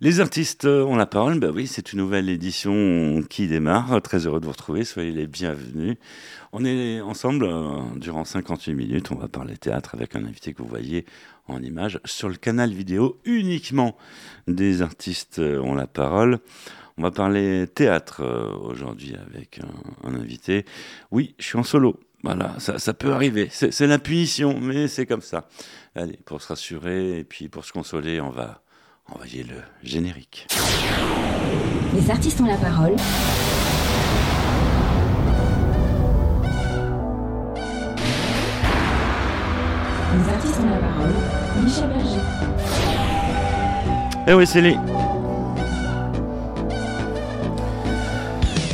Les artistes ont la parole, bah oui, c'est une nouvelle édition qui démarre. Très heureux de vous retrouver, soyez les bienvenus. On est ensemble euh, durant 58 minutes, on va parler théâtre avec un invité que vous voyez en image sur le canal vidéo uniquement des artistes ont la parole. On va parler théâtre euh, aujourd'hui avec un, invité. Oui, je suis en solo. Voilà, ça, ça peut arriver. C'est la punition, mais c'est comme ça. Allez, pour se rassurer et puis pour se consoler, on va Envoyez le générique. Les artistes ont la parole. Les artistes ont la parole. Michel Berger. Eh oui, c'est lui.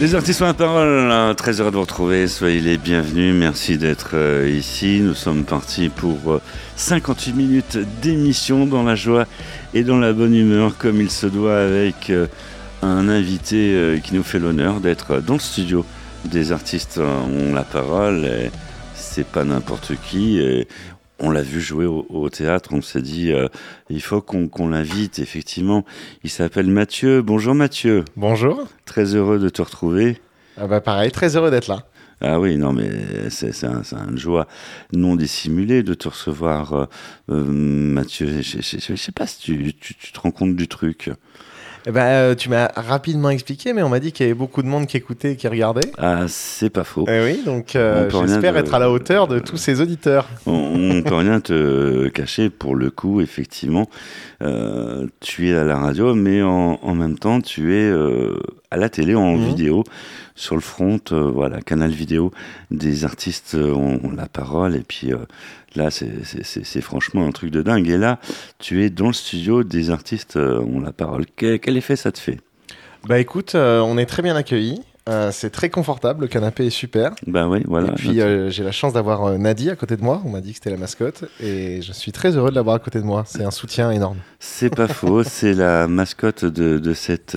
Les artistes ont la parole, très heureux de vous retrouver, soyez les bienvenus, merci d'être euh, ici. Nous sommes partis pour 58 euh, minutes d'émission dans la joie et dans la bonne humeur comme il se doit avec euh, un invité qui nous fait l'honneur d'être dans le studio des artistes ont la parole. C'est pas n'importe qui on l'a vu jouer au, théâtre, on s'est dit, euh, il faut qu'on l'invite, effectivement. Il s'appelle Mathieu. Bonjour Mathieu. Bonjour. Très heureux de te retrouver. Ah bah pareil, très heureux d'être là. Ah oui, non, mais c'est un, une joie non dissimulée de te recevoir, euh, euh, Mathieu. Je ne sais pas si tu, tu, te rends compte du truc. Eh ben, euh, tu m'as rapidement expliqué, mais on m'a dit qu'il y avait beaucoup de monde qui écoutait et qui regardait. Ah, c'est pas faux. Eh oui, donc euh, j'espère être à la hauteur de tous ces auditeurs. On, ne peut rien te cacher pour le coup, effectivement. Euh, tu es à la radio, mais en, en même temps, tu es à la télé en mhm. vidéo sur le front, voilà, canal vidéo des artistes ont, la parole et puis Là, c'est franchement un truc de dingue. Et là, tu es dans le studio des artistes euh, ont la parole. Quel, effet ça te fait? Bah écoute, euh, on est très bien accueillis. Euh, c'est très confortable, le canapé est super. Bah oui, voilà. Et puis j'ai la chance d'avoir Nadie à côté de moi. On m'a dit que c'était la mascotte et je suis très heureux de l'avoir à côté de moi. C'est un soutien énorme. C'est pas faux, c'est la mascotte de, de cette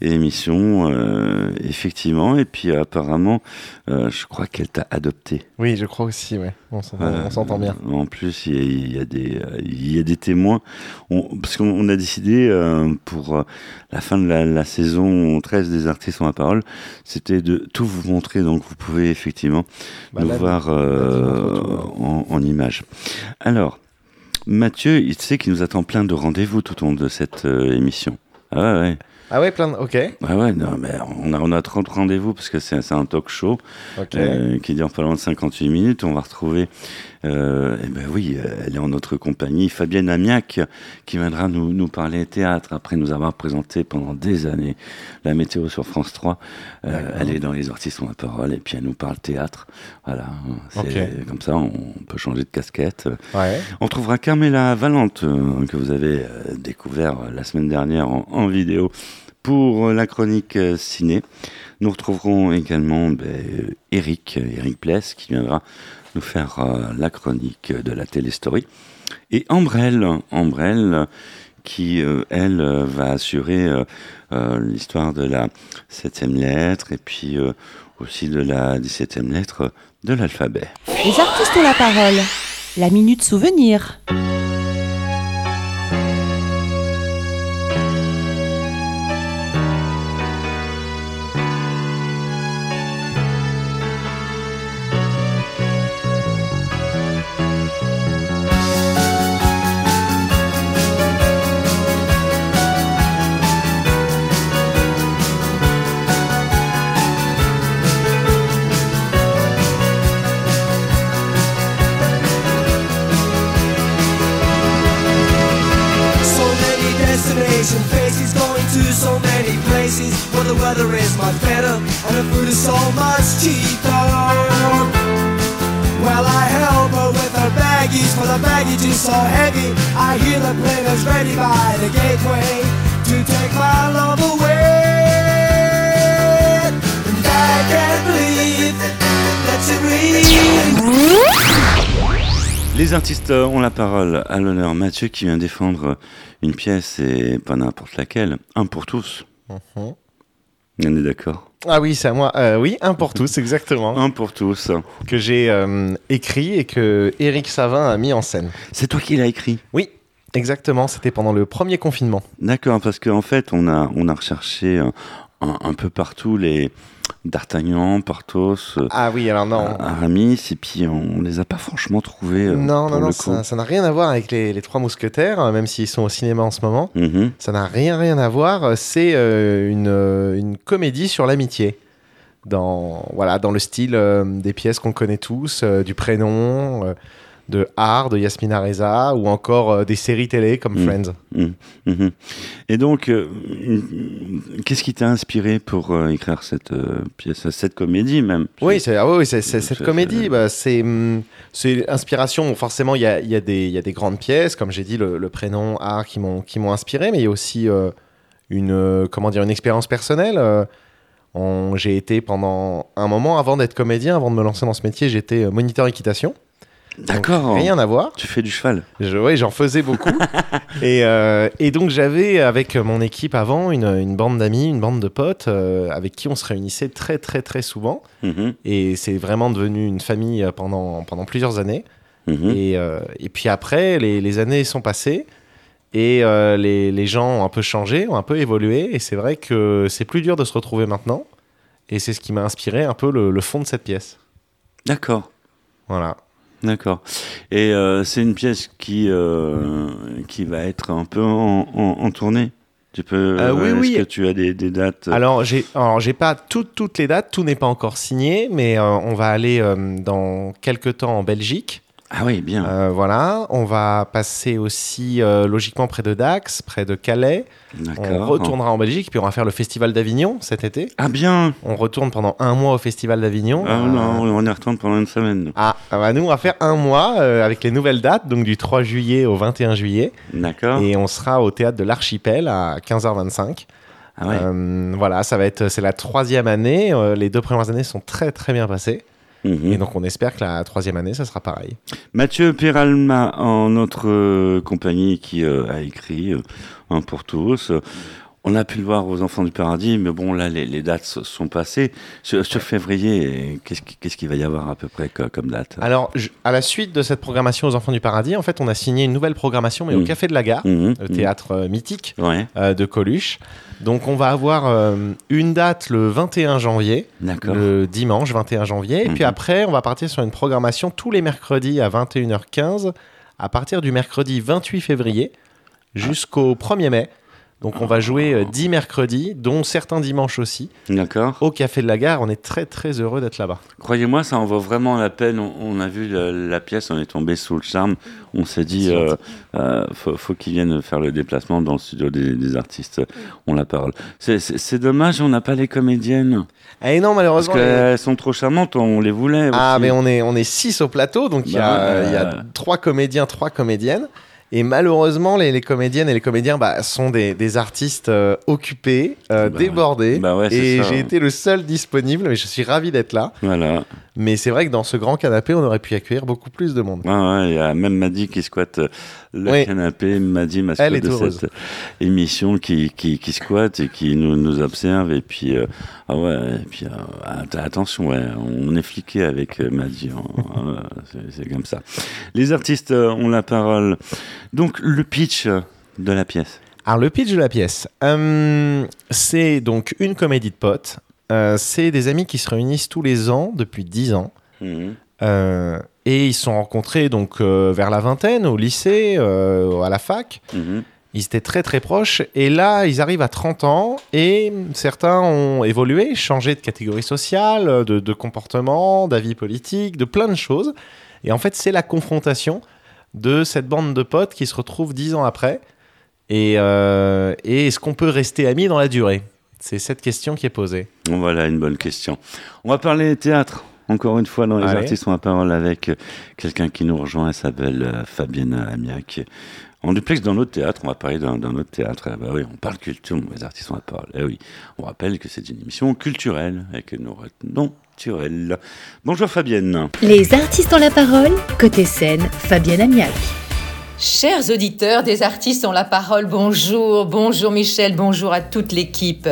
émission, euh, effectivement. Et puis apparemment, euh, je crois qu'elle t'a adopté. Oui, je crois aussi, ouais. On s'entend bien. En plus, il y, a, des, il y a des témoins. parce qu'on a décidé euh, pour la fin de la, saison 13 des artistes ont la parole, c'était de tout vous montrer. Donc vous pouvez effectivement bah, nous voir en, en image. Alors, Mathieu, il sait qu'il nous attend plein de rendez-vous tout au long de cette émission. Ah ouais. Ah ouais, plein de... Ok. Ah ouais, non, mais on a, on a 30 rendez-vous parce que c'est un talk show euh, qui dure pas loin de 58 minutes. On va retrouver, euh, eh ben oui, euh, elle est en notre compagnie, Fabienne Amiac, qui viendra nous, nous parler théâtre après nous avoir présenté pendant des années la météo sur France 3. Euh, elle est dans les artistes ont la parole et puis elle nous parle théâtre. Voilà, c'est comme ça, on peut changer de casquette. Ouais. On trouvera Carmela Valente, euh, que vous avez découvert la semaine dernière en, en vidéo pour la chronique euh, ciné, nous retrouverons également ben, Eric, Eric Pless, qui viendra nous faire euh, la chronique de la téléstory. Et Ambrelle, Ambrelle qui, euh, elle, va assurer l'histoire de la septième lettre et puis aussi de la dix-septième lettre de l'alphabet. Les artistes ont la parole. La minute souvenir. Les artistes ont la parole. À l'honneur, Mathieu qui vient défendre une pièce et pas n'importe laquelle. Un pour tous. Uh-huh. On est d'accord Ah oui, c'est à moi. Euh, oui, un pour tous, exactement. un pour tous. Que j'ai euh, écrit et que Eric Savin a mis en scène. C'est toi qui l'as écrit Oui. Exactement, c'était pendant le premier confinement. D'accord, parce qu'en fait, on a, on a recherché un, un peu partout les, D'Artagnan, Porthos, euh, ah oui, alors non. Aramis, et puis on les a pas franchement trouvés. Euh, non, non, non, ça n'a rien à voir avec les, Trois Mousquetaires, euh, même s'ils sont au cinéma en ce moment. Mhm. Ça n'a rien, rien à voir. C'est une, une, comédie sur l'amitié. Dans, voilà, dans le style des pièces qu'on connaît tous, du prénom de Art, de Yasmina Reza, ou encore euh, des séries télé comme mm. Friends. Mm. Mm-hmm. Et donc, euh, qu'est-ce qui t'a inspiré pour euh, écrire cette pièce, cette comédie même? Oui, c'est, ah oui, c'est, cette comédie, bah, c'est, c'est inspiration. Forcément, il y a, y, a y a, des grandes pièces, comme j'ai dit, le, prénom Art qui m'ont, qui m'ont inspiré, mais il y a aussi une, comment dire, une expérience personnelle. j'ai été pendant un moment, avant d'être comédien, avant de me lancer dans ce métier, j'étais moniteur équitation. D'accord. Rien à voir. Tu fais du cheval. oui, j'en faisais beaucoup. et, euh, et, donc j'avais avec mon équipe avant une, une bande d'amis, une bande de potes euh, avec qui on se réunissait très très très souvent. Mhm. Et c'est vraiment devenu une famille pendant, pendant plusieurs années. Mhm. et, euh, et, puis après, les, les, années sont passées. Et les, les, gens ont un peu changé, ont un peu évolué. Et c'est vrai que c'est plus dur de se retrouver maintenant. Et c'est ce qui m'a inspiré un peu le, le fond de cette pièce. D'accord. Voilà. D'accord. Et euh, c'est une pièce qui, euh, qui va être un peu en, en, tournée tu peux, euh, oui, oui. Est-ce que tu as des, des dates Alors, j'ai, alors j'ai pas toutes, toutes les dates, tout n'est pas encore signé, mais on va aller dans quelques temps en Belgique. Ah oui, bien. Euh, voilà, on va passer aussi euh, logiquement près de Dax, près de Calais. On retournera en Belgique, puis on va faire le Festival d'Avignon cet été. Ah bien On retourne pendant un mois au Festival d'Avignon. Ah non, on y retourne pendant une semaine. Ah, ah, bah nous on va faire un mois euh, avec les nouvelles dates, donc du 3 juillet au 21 juillet. D'accord. Et on sera au théâtre de l'Archipel à 15h25. Ah ouais. voilà, ça va être, c'est la troisième année. les deux premières années sont très très bien passées. Mhm. Et donc on espère que la troisième année, ça sera pareil. Mathieu Peralma, en notre euh, compagnie, qui euh, a écrit euh, Un pour tous. On a pu le voir aux Enfants du Paradis, mais bon, là, les, dates sont passées. Sur, février, qu'est-ce qu'il va y avoir à peu près comme date? Alors, à la suite de cette programmation aux Enfants du Paradis, en fait, on a signé une nouvelle programmation, mais au mmh. Café de la Gare, mmh. le théâtre euh, mythique euh, de Coluche. Donc, on va avoir euh, une date le 21 janvier, le dimanche 21 janvier, et puis mmh. après, on va partir sur une programmation tous les mercredis à 21h15, à partir du mercredi 28 février jusqu'au 1er mai. Donc on va jouer 10 euh, mercredis, dont certains dimanches aussi. D'accord. Au Café de la Gare, on est très très heureux d'être là-bas. Croyez-moi, ça en vaut vraiment la peine. On, a vu la, pièce, on est tombé sous le charme. On s'est dit, euh, euh, faut, qu'ils viennent faire le déplacement dans le studio des, artistes. On la parole. C'est dommage, on n'a pas les comédiennes. Eh non, malheureusement. Parce qu'elles sont trop charmantes, on les voulait. Ah, mais on est, on est six au plateau, donc il y, a, bah, y a trois comédiens, trois comédiennes. Et malheureusement, les, comédiennes et les comédiens bah, sont des, artistes euh, occupés, euh, bah débordés. Bah et j'ai été le seul disponible, mais je suis ravi d'être là. Voilà. Mais c'est vrai que dans ce grand canapé, on aurait pu accueillir beaucoup plus de monde. il y a même Maddy qui squatte euh, le canapé, Maddy, mascotte de cette émission, qui, qui, squatte et qui nous, nous observe. Et puis, ah ouais, et puis attention, ouais, on est fliqué avec Maddy. Hein. c'est comme ça. Les artistes ont la parole. Donc, le pitch de la pièce. Alors, le pitch de la pièce, euh, c'est donc une comédie de potes. Euh, c'est des amis qui se réunissent tous les ans depuis 10 ans. Mhm. Euh, et ils se sont rencontrés donc vers la vingtaine, au lycée, à la fac. Mhm. Ils étaient très très proches. Et là, ils arrivent à 30 ans et certains ont évolué, changé de catégorie sociale, de, de comportement, d'avis politique, de plein de choses. Et en fait, c'est la confrontation de cette bande de potes qui se retrouvent dix ans après Et, euh, et est-ce qu'on peut rester amis dans la durée? C'est cette question qui est posée. Voilà une bonne question. On va parler théâtre. Encore une fois, dans les artistes, on va parler avec quelqu'un qui nous rejoint. Elle s'appelle euh, Fabienne Amiac. En duplex dans notre théâtre, on va parler d'un autre théâtre. Ah bah oui, on parle culture, les artistes, on va parler. Eh oui, on rappelle que c'est une émission culturelle et que nous retenons Bonjour Fabienne. Les artistes ont la parole, côté scène, Fabienne Amiac. Chers auditeurs des artistes ont la parole, bonjour, bonjour Michel, bonjour à toute l'équipe.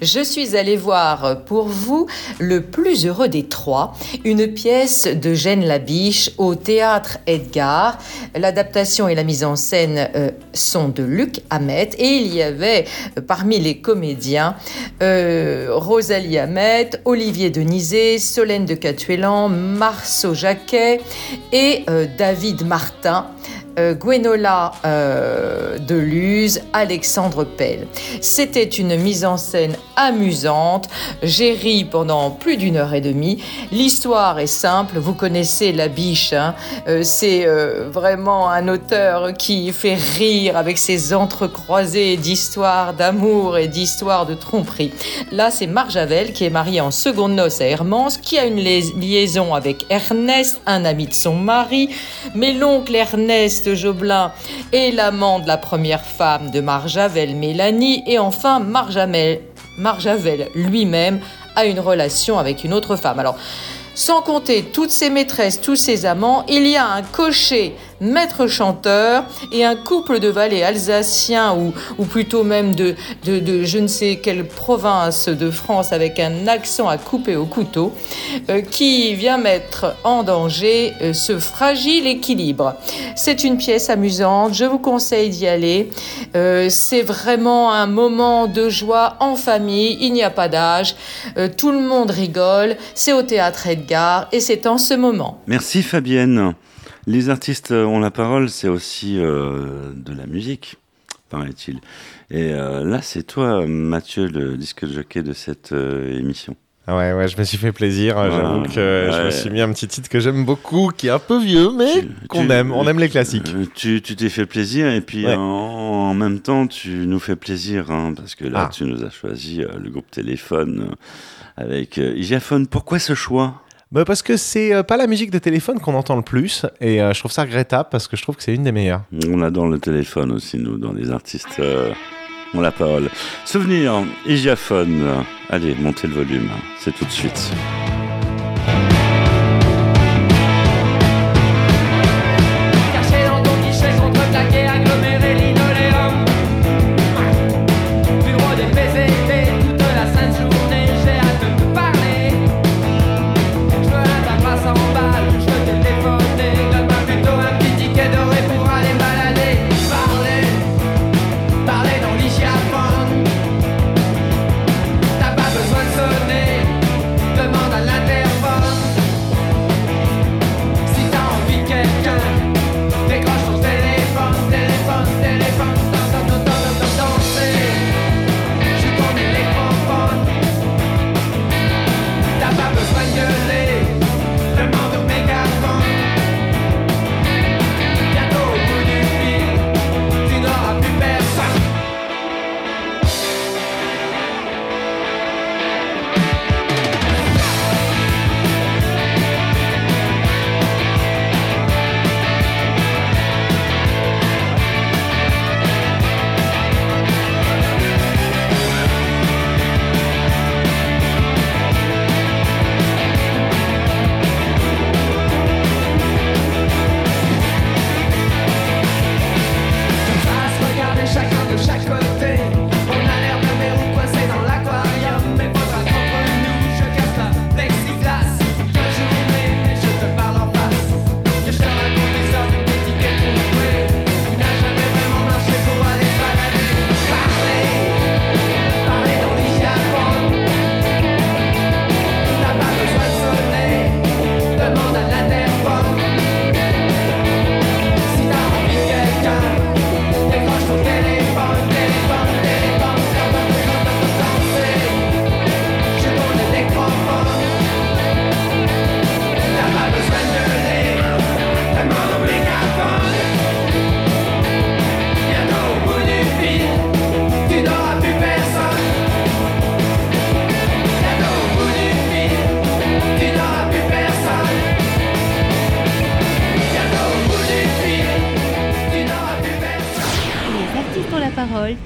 Je suis allée voir pour vous Le plus heureux des trois, une pièce de Jeanne Labiche au théâtre Edgar. L'adaptation et la mise en scène euh, sont de Luc Hamet et il y avait euh, parmi les comédiens euh, Rosalie Hamet, Olivier Denizé, Solène de Catuélan, Marceau Jacquet et David Martin euh, Gwenola euh, Deluse, Alexandre Pell. C'était une mise en scène amusante. J'ai ri pendant plus d'une heure et demie. L'histoire est simple, vous connaissez La Biche. Hein. Euh, c'est euh, vraiment un auteur qui fait rire avec ses entrecroisés d'histoires d'amour et d'histoires de tromperie. Là, c'est Marjavel qui est mariée en seconde noce à Hermance, qui a une liaison avec Ernest, un ami de son mari. Mais l'oncle Ernest Joblin et l'amant de la première femme de Marjavel, Mélanie, et enfin Marjavel, Marjavel lui-même a une relation avec une autre femme. Alors, sans compter toutes ses maîtresses, tous ses amants, il y a un cocher maître chanteur et un couple de valets alsaciens ou, ou plutôt même de, de, je ne sais quelle province de France avec un accent à couper au couteau euh, qui vient mettre en danger euh, ce fragile équilibre. C'est une pièce amusante, je vous conseille d'y aller. Euh, c'est vraiment un moment de joie en famille, il n'y a pas d'âge, tout le monde rigole, c'est au théâtre Edgar et c'est en ce moment. Merci Fabienne. Les artistes ont la parole, c'est aussi euh, de la musique, paraît-il. Et euh, là, c'est toi, Mathieu, le disque jockey de cette euh, émission. Ah ouais, ouais, je me suis fait plaisir. J'avoue que je me suis mis un petit titre que j'aime beaucoup, qui est un peu vieux, mais qu'on aime. On aime les classiques. Tu t'es fait plaisir et puis en, même temps, tu nous fais plaisir hein, parce que là, ah. tu nous as choisi le groupe Téléphone avec Igiaphone. Pourquoi ce choix? Bah Parce que c'est euh, pas la musique de téléphone qu'on entend le plus, et euh, je trouve ça regrettable parce que je trouve que c'est une des meilleures. On adore le téléphone aussi, nous, dans les artistes. Euh, on la parole. Souvenir, Igiaphone. Allez, montez le volume, c'est tout de suite.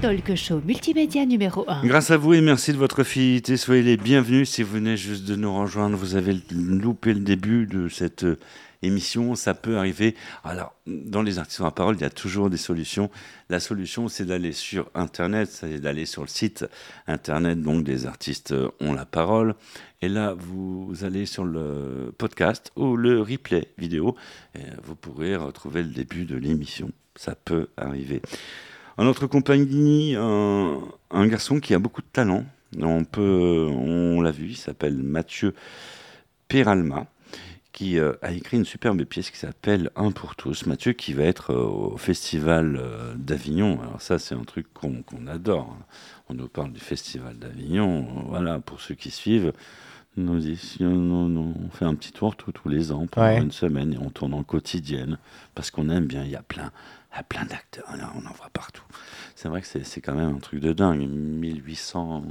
Talk Show Multimédia numéro 1. Grâce à vous et merci de votre fidélité. Soyez les bienvenus. Si vous venez juste de nous rejoindre, vous avez loupé le début de cette émission, ça peut arriver. Alors, dans les artistes à parole, il y a toujours des solutions. La solution, c'est d'aller sur Internet, c'est d'aller sur le site Internet, donc des artistes ont la parole. Et là, vous allez sur le podcast ou le replay vidéo, et vous pourrez retrouver le début de l'émission. Ça peut arriver. En notre compagnie, un, un garçon qui a beaucoup de talent. On peut, on l'a vu, il s'appelle Mathieu Peralma qui euh, a écrit une superbe pièce qui s'appelle Un pour tous. Mathieu qui va être euh, au festival euh, d'Avignon. Alors ça, c'est un truc qu'on adore. Hein. On nous parle du festival d'Avignon. Voilà, pour ceux qui suivent, nous, on, on fait un petit tour tous les ans pendant une semaine et on tourne en quotidienne parce qu'on aime bien. Il y a plein, plein d'acteurs. On en voit partout. C'est vrai que c'est quand même un truc de dingue. 1800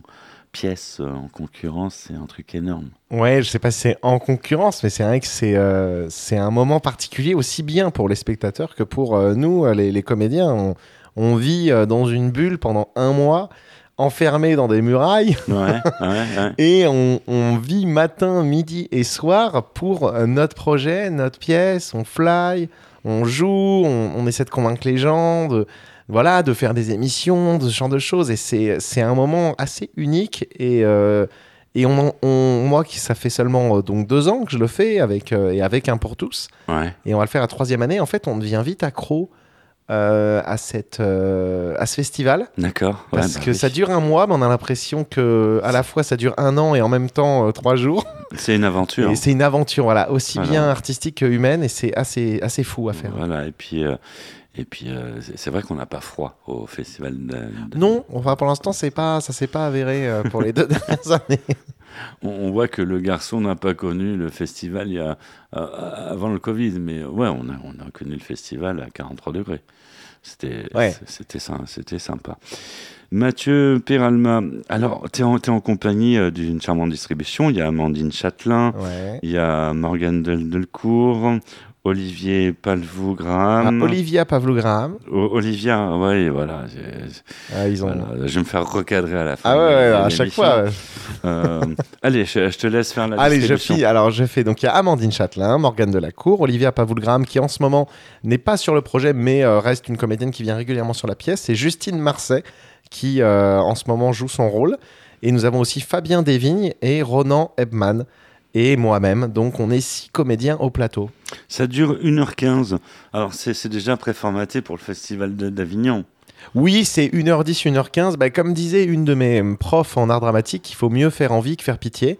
pièces en concurrence, c'est un truc énorme. Ouais, je sais pas si c'est en concurrence, mais c'est vrai que c'est euh, un moment particulier aussi bien pour les spectateurs que pour euh, nous, les, les comédiens. On, on, vit euh, dans une bulle pendant un mois, enfermé dans des murailles, ouais, ouais, et on, on, vit matin, midi et soir pour notre projet, notre pièce. On fly, on joue, on, on essaie de convaincre les gens. De, voilà, de faire des émissions, de ce genre de choses. Et c'est un moment assez unique. Et, euh, et on, moi, qui ça fait seulement euh, donc deux ans que je le fais avec, euh, et avec un pour tous. Et on va le faire à troisième année. En fait, on devient vite accro. À, cette, à ce festival. D'accord. parce bah que ça dure un mois, mais on a l'impression que à la fois ça dure un an et en même temps trois jours. C'est une aventure. Et c'est une aventure, voilà, aussi bien artistique que humaine, et c'est assez, assez fou à faire. Voilà, et puis, et puis, euh, c'est vrai qu'on n'a pas froid au festival. De, Non, enfin, pour l'instant, c'est pas, ça s'est pas avéré euh, pour les deux dernières années. On, voit que le garçon n'a pas connu le festival il y a, euh, avant le Covid, mais ouais, on a, on a connu le festival à 43 degrés. C'était c'était sympa. Mathieu Peralma, alors tu es, en compagnie d'une charmante distribution. Il y a Amandine Châtelain, il y a Morgane Delcourt, Olivier Pavlougram. Ah, Olivia Pavlougram. Olivia, oui, voilà. Ah, ils ont... je vais me faire recadrer à la fin. Ah ouais, ouais à chaque fois. Euh, allez, je, te laisse faire la Allez, je fais. Alors, je fais. Donc, il y a Amandine Châtelain, Morgane Delacour, Olivia Pavlougram, qui en ce moment n'est pas sur le projet, mais euh, reste une comédienne qui vient régulièrement sur la pièce. C'est Justine Marseille, qui euh, en ce moment joue son rôle. Et nous avons aussi Fabien Desvignes et Ronan Ebman et moi-même. Donc on est six comédiens au plateau. Ça dure 1h15. Alors c'est déjà préformaté pour le festival d'Avignon. Oui, c'est 1h10, 1h15. Bah, comme disait une de mes profs en art dramatique, il faut mieux faire envie que faire pitié.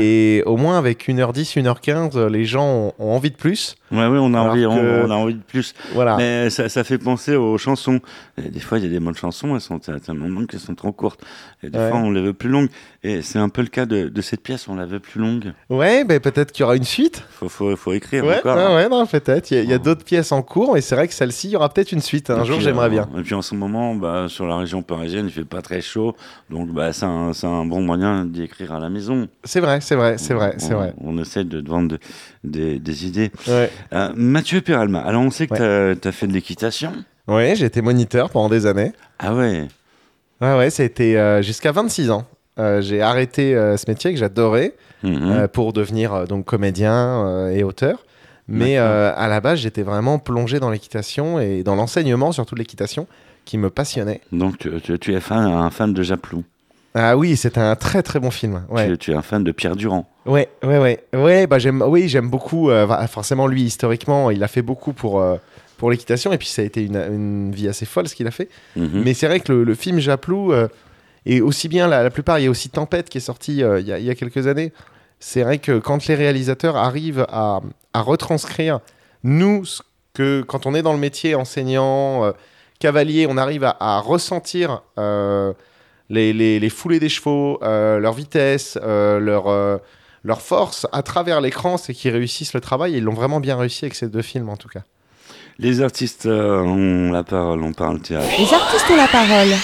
Et au moins avec 1h10, 1h15, les gens ont envie de plus. Ouais, oui, on a, envie, on, a envie de plus. Voilà. Mais ça, ça, fait penser aux chansons. des fois, il y a des bonnes chansons, elles sont tellement longues qu'elles sont trop courtes. Et des fois, on les veut plus longues. Et c'est un peu le cas de, de, cette pièce, on la veut plus longue. Ouais, ben peut-être qu'il y aura une suite. Faut, faut, faut écrire ouais, encore. Ouais, ouais, non, peut-être. Il y a, d'autres pièces en cours, et c'est vrai que celle-ci, il y aura peut-être une suite. Un jour, j'aimerais bien. Et puis en ce moment, bah, sur la région parisienne, il fait pas très chaud. Donc, bah, c'est un, un, bon moyen d'y écrire à la maison. C'est vrai, c'est vrai, c'est vrai, c'est vrai. On essaie de vendre des, des idées. Ouais. Euh, Mathieu Peralma, alors on sait que tu as, fait de l'équitation. Oui, j'ai été moniteur pendant des années. Ah ouais Ouais, ouais, ça a été euh, jusqu'à 26 ans. Euh, j'ai arrêté ce métier que j'adorais mhm. pour devenir donc comédien et auteur. Mais à la base, j'étais vraiment plongé dans l'équitation et dans l'enseignement, surtout de l'équitation, qui me passionnait. Donc tu, tu es fan, un fan de Japlou ah oui, c'est un très très bon film. Ouais. Tu, es un fan de Pierre Durand. Ouais, ouais, ouais, ouais. Bah j'aime, oui, j'aime beaucoup. Euh, forcément, lui historiquement, il a fait beaucoup pour euh, pour l'équitation et puis ça a été une, une vie assez folle ce qu'il a fait. Mhm. Mais c'est vrai que le, film Japlou euh, et aussi bien la, plupart, il y a aussi Tempête qui est sorti il y, a, quelques années. C'est vrai que quand les réalisateurs arrivent à, à retranscrire nous que quand on est dans le métier enseignant, cavalier, on arrive à, à ressentir les, les, foulées des chevaux, euh, leur vitesse, euh, leur, euh, leur force à travers l'écran, c'est qu'ils réussissent le travail. Et ils l'ont vraiment bien réussi avec ces deux films, en tout cas. Les artistes ont la parole, on parle théâtre. Les artistes ont la parole.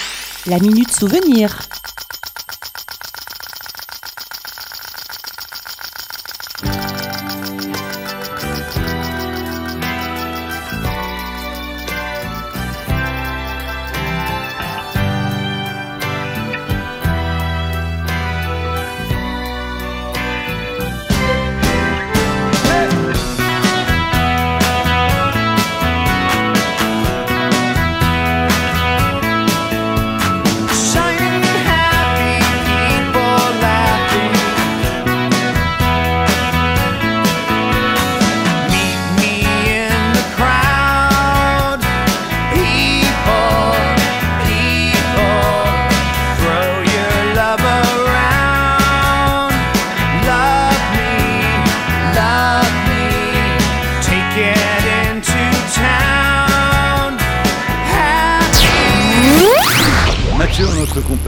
La minute souvenir.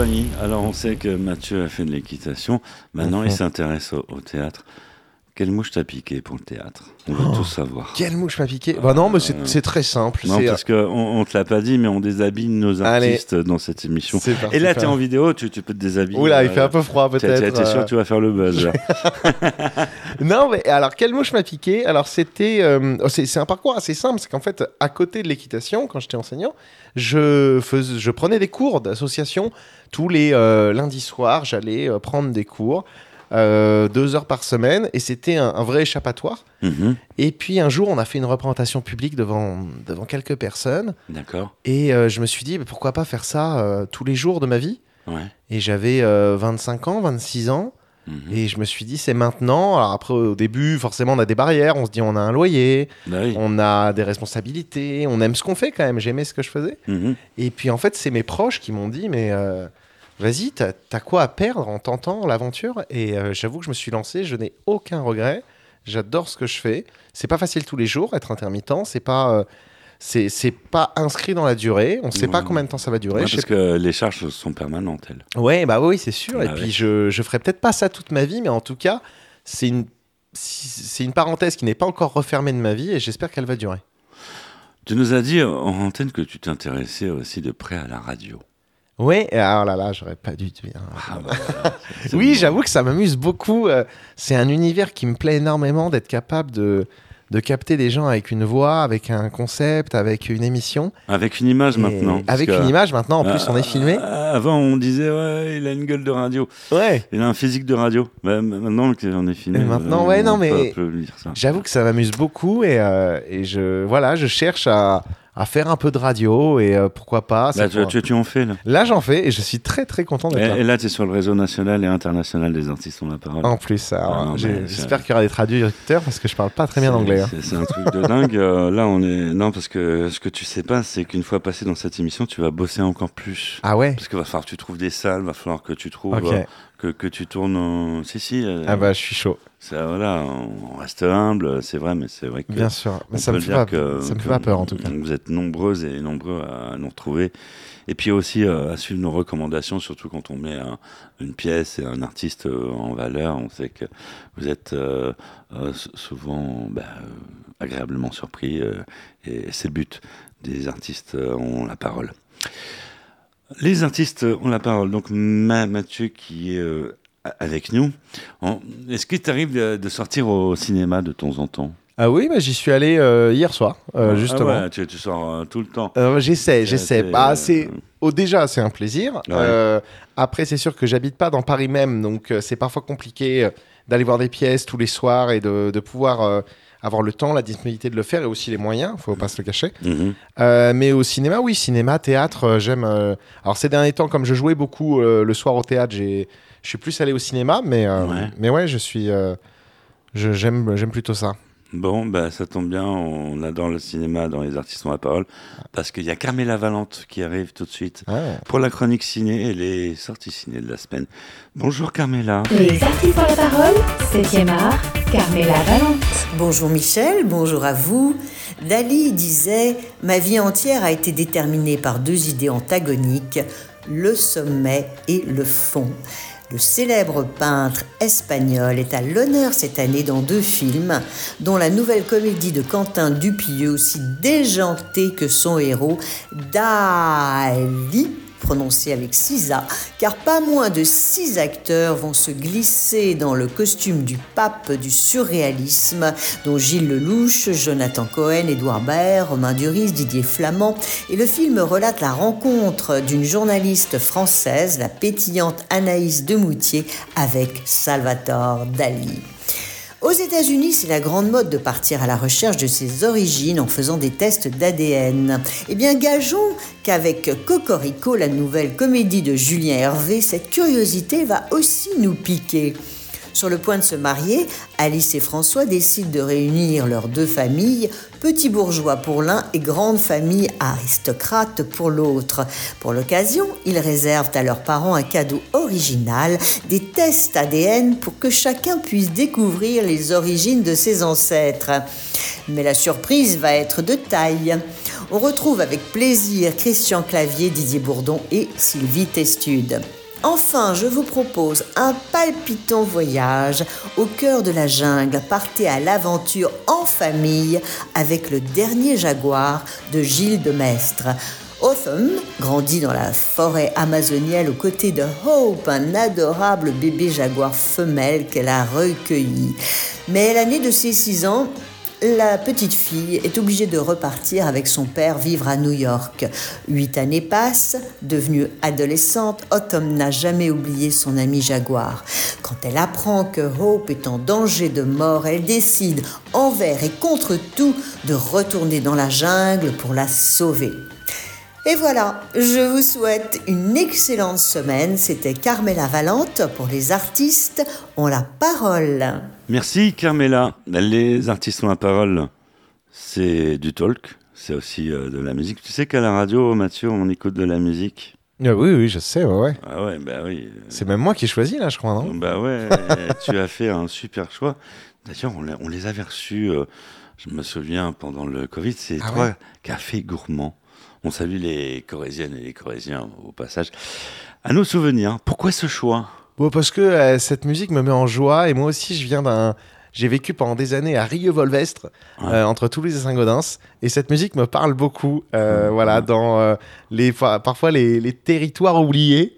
Compagnie. Alors, on sait que Mathieu a fait de l'équitation. Maintenant, il s'intéresse au, théâtre. Quelle mouche t'a piqué pour le théâtre? On veut oh, tout savoir. Quelle mouche m'a piqué? Bah non, mais c'est euh, très simple. Non, parce qu'on on te l'a pas dit, mais on déshabille nos artistes dans cette émission. Et là, tu es en vidéo, tu, peux te déshabiller. Oula, il fait un peu froid peut-être. T'es sûr que tu vas faire le buzz Non, mais alors, quelle mouche m'a piqué? Alors, c'était. Euh, oh, c'est un parcours assez simple. C'est qu'en fait, à côté de l'équitation, quand j'étais enseignant, je, je prenais des cours d'association. Tous les euh, lundis soirs, j'allais prendre des cours. Euh, deux heures par semaine, et c'était un, vrai échappatoire. Mhm. Et puis un jour, on a fait une représentation publique devant, devant quelques personnes. D'accord. Et euh, je me suis dit, pourquoi pas faire ça euh, tous les jours de ma vie? Et j'avais 25 ans, 26 ans. Mhm. Et je me suis dit, c'est maintenant. Alors après, au début, forcément, on a des barrières. On se dit, on a un loyer, bah on a des responsabilités, on aime ce qu'on fait quand même. J'aimais ce que je faisais. Mhm. Et puis, en fait, c'est mes proches qui m'ont dit, mais vas-y, t'as as quoi à perdre en tentant l'aventure? Et euh, j'avoue que je me suis lancé, je n'ai aucun regret. J'adore ce que je fais. C'est pas facile tous les jours, être intermittent. C'est pas. Euh, c'est pas inscrit dans la durée. On ne sait pas combien de temps ça va durer. parce que les charges sont permanentes, elles. Ouais, bah oui, c'est sûr. Et bah puis je, je ferai peut-être pas ça toute ma vie, mais en tout cas, c'est une, c'est une parenthèse qui n'est pas encore refermée de ma vie et j'espère qu'elle va durer. Tu nous as dit en antenne que tu t'intéressais aussi de près à la radio. Oui, alors là là, j'aurais pas dû dire. Ah bah oui, j'avoue que ça m'amuse beaucoup. Euh, c'est un univers qui me plaît énormément d'être capable de, de capter des gens avec une voix, avec un concept, avec une émission. Avec une image maintenant. Avec une image maintenant, en plus on est filmé. Euh, avant on disait ouais, il a une gueule de radio. Ouais. Il a un physique de radio. Bah, maintenant qu'on est filmé. maintenant, ouais, non mais j'avoue que ça m'amuse beaucoup et, euh, et je voilà, je cherche à à faire un peu de radio et euh, pourquoi pas. Là, tu, tu, en fais là. Là, j'en fais et je suis très très content d'être là. Et là, tu es sur le réseau national et international des artistes ont la parole. En plus, j'espère qu'il y aura des traducteurs parce que je parle pas très bien anglais. Hein. C'est un truc de dingue. Euh, là, on est non parce que ce que tu sais pas, c'est qu'une fois passé dans cette émission, tu vas bosser encore plus. Ah ouais? Parce qu'il va falloir que tu trouves des salles, va falloir que tu trouves. Euh, que, que, tu tournes. Si, si. ah bah, je suis chaud. Ça, voilà, on reste humble, c'est vrai, mais c'est vrai que. Bien sûr, mais ça me, fait pas, que, ça me fait pas peur en tout cas. Vous êtes nombreuses et nombreux à nous retrouver. Et puis aussi euh, à suivre nos recommandations, surtout quand on met une pièce et un artiste euh, en valeur. On sait que vous êtes euh, souvent bah, agréablement surpris et c'est le but. Des artistes ont la parole. Les artistes ont la parole. Donc Mathieu qui est avec nous. Est-ce qu'il t'arrive de sortir au cinéma de temps en temps? Ah oui, bah, j'y suis allé euh, hier soir, euh, ah justement. tu, sors euh, tout le temps. j'essaie, j'essaie. Bah, c'est, oh, déjà, c'est un plaisir. après, c'est sûr que j'habite pas dans Paris même, donc c'est parfois compliqué d'aller voir des pièces tous les soirs et de, pouvoir avoir le temps, la disponibilité de le faire et aussi les moyens, faut pas se le cacher. Mhm. mais au cinéma, oui, cinéma, théâtre, j'aime. alors ces derniers temps, comme je jouais beaucoup le soir au théâtre, je suis plus allé au cinéma, mais, euh, ouais. mais ouais, je suis. Euh, j'aime, j'aime plutôt ça. Bon, bah, ça tombe bien, on adore le cinéma dans les artistes ont la parole, parce qu'il y a Carmela Valente qui arrive tout de suite ah. pour la chronique ciné et les sorties ciné de la semaine. Bonjour Carmela. Les artistes ont la parole, 7 art, Carmela Valente. Bonjour Michel, bonjour à vous. Dali disait Ma vie entière a été déterminée par deux idées antagoniques, le sommet et le fond. Le célèbre peintre espagnol est à l'honneur cette année dans deux films, dont la nouvelle comédie de Quentin Dupieux, aussi déjantée que son héros, Dali, prononcé avec Cisa, car pas moins de six acteurs vont se glisser dans le costume du pape du surréalisme, dont Gilles Lelouch, Jonathan Cohen, Édouard Baer, Romain Duris, Didier Flamand, et le film relate la rencontre d'une journaliste française, la pétillante Anaïs Demoutier, avec Salvatore Dali. Aux États-Unis, c'est la grande mode de partir à la recherche de ses origines en faisant des tests d'ADN. Eh bien, gageons qu'avec Cocorico, la nouvelle comédie de Julien Hervé, cette curiosité va aussi nous piquer. Sur le point de se marier, Alice et François décident de réunir leurs deux familles, petits bourgeois pour l'un et grande famille aristocrate pour l'autre. Pour l'occasion, ils réservent à leurs parents un cadeau original, des tests ADN pour que chacun puisse découvrir les origines de ses ancêtres. Mais la surprise va être de taille. On retrouve avec plaisir Christian Clavier, Didier Bourdon et Sylvie Testude. Enfin, je vous propose un palpitant voyage au cœur de la jungle. Partez à l'aventure en famille avec le dernier jaguar de Gilles de Maistre. Autumn grandit dans la forêt amazonienne aux côtés de Hope, un adorable bébé jaguar femelle qu'elle a recueilli. Mais l'année de ses 6 ans, la petite fille est obligée de repartir avec son père vivre à New York. Huit années passent, devenue adolescente, Autumn n'a jamais oublié son ami Jaguar. Quand elle apprend que Hope est en danger de mort, elle décide, envers et contre tout, de retourner dans la jungle pour la sauver. Et voilà, je vous souhaite une excellente semaine. C'était Carmela Valente pour les artistes ont la parole. Merci Carmela. Les artistes ont la parole, c'est du talk, c'est aussi euh, de la musique. Tu sais qu'à la radio, Mathieu, on écoute de la musique? Ah oui, oui, je sais, ouais, Ah ouais, bah oui. C'est même moi qui ai choisi, là, je crois, non? Bah ouais, tu as fait un super choix. D'ailleurs, on, les avait reçus, euh, je me souviens, pendant le Covid, c'est ah trois cafés gourmands. On salue les Corésiennes et les Corésiens au passage. À nos souvenirs, pourquoi ce choix? Bon, Parce que euh, cette musique me met en joie et moi aussi je viens d'un... J'ai vécu pendant des années à Rieux-Volvestre, euh, entre Toulouse et Saint-Gaudens, et cette musique me parle beaucoup. Euh, voilà, dans les parfois les, les, territoires oubliés.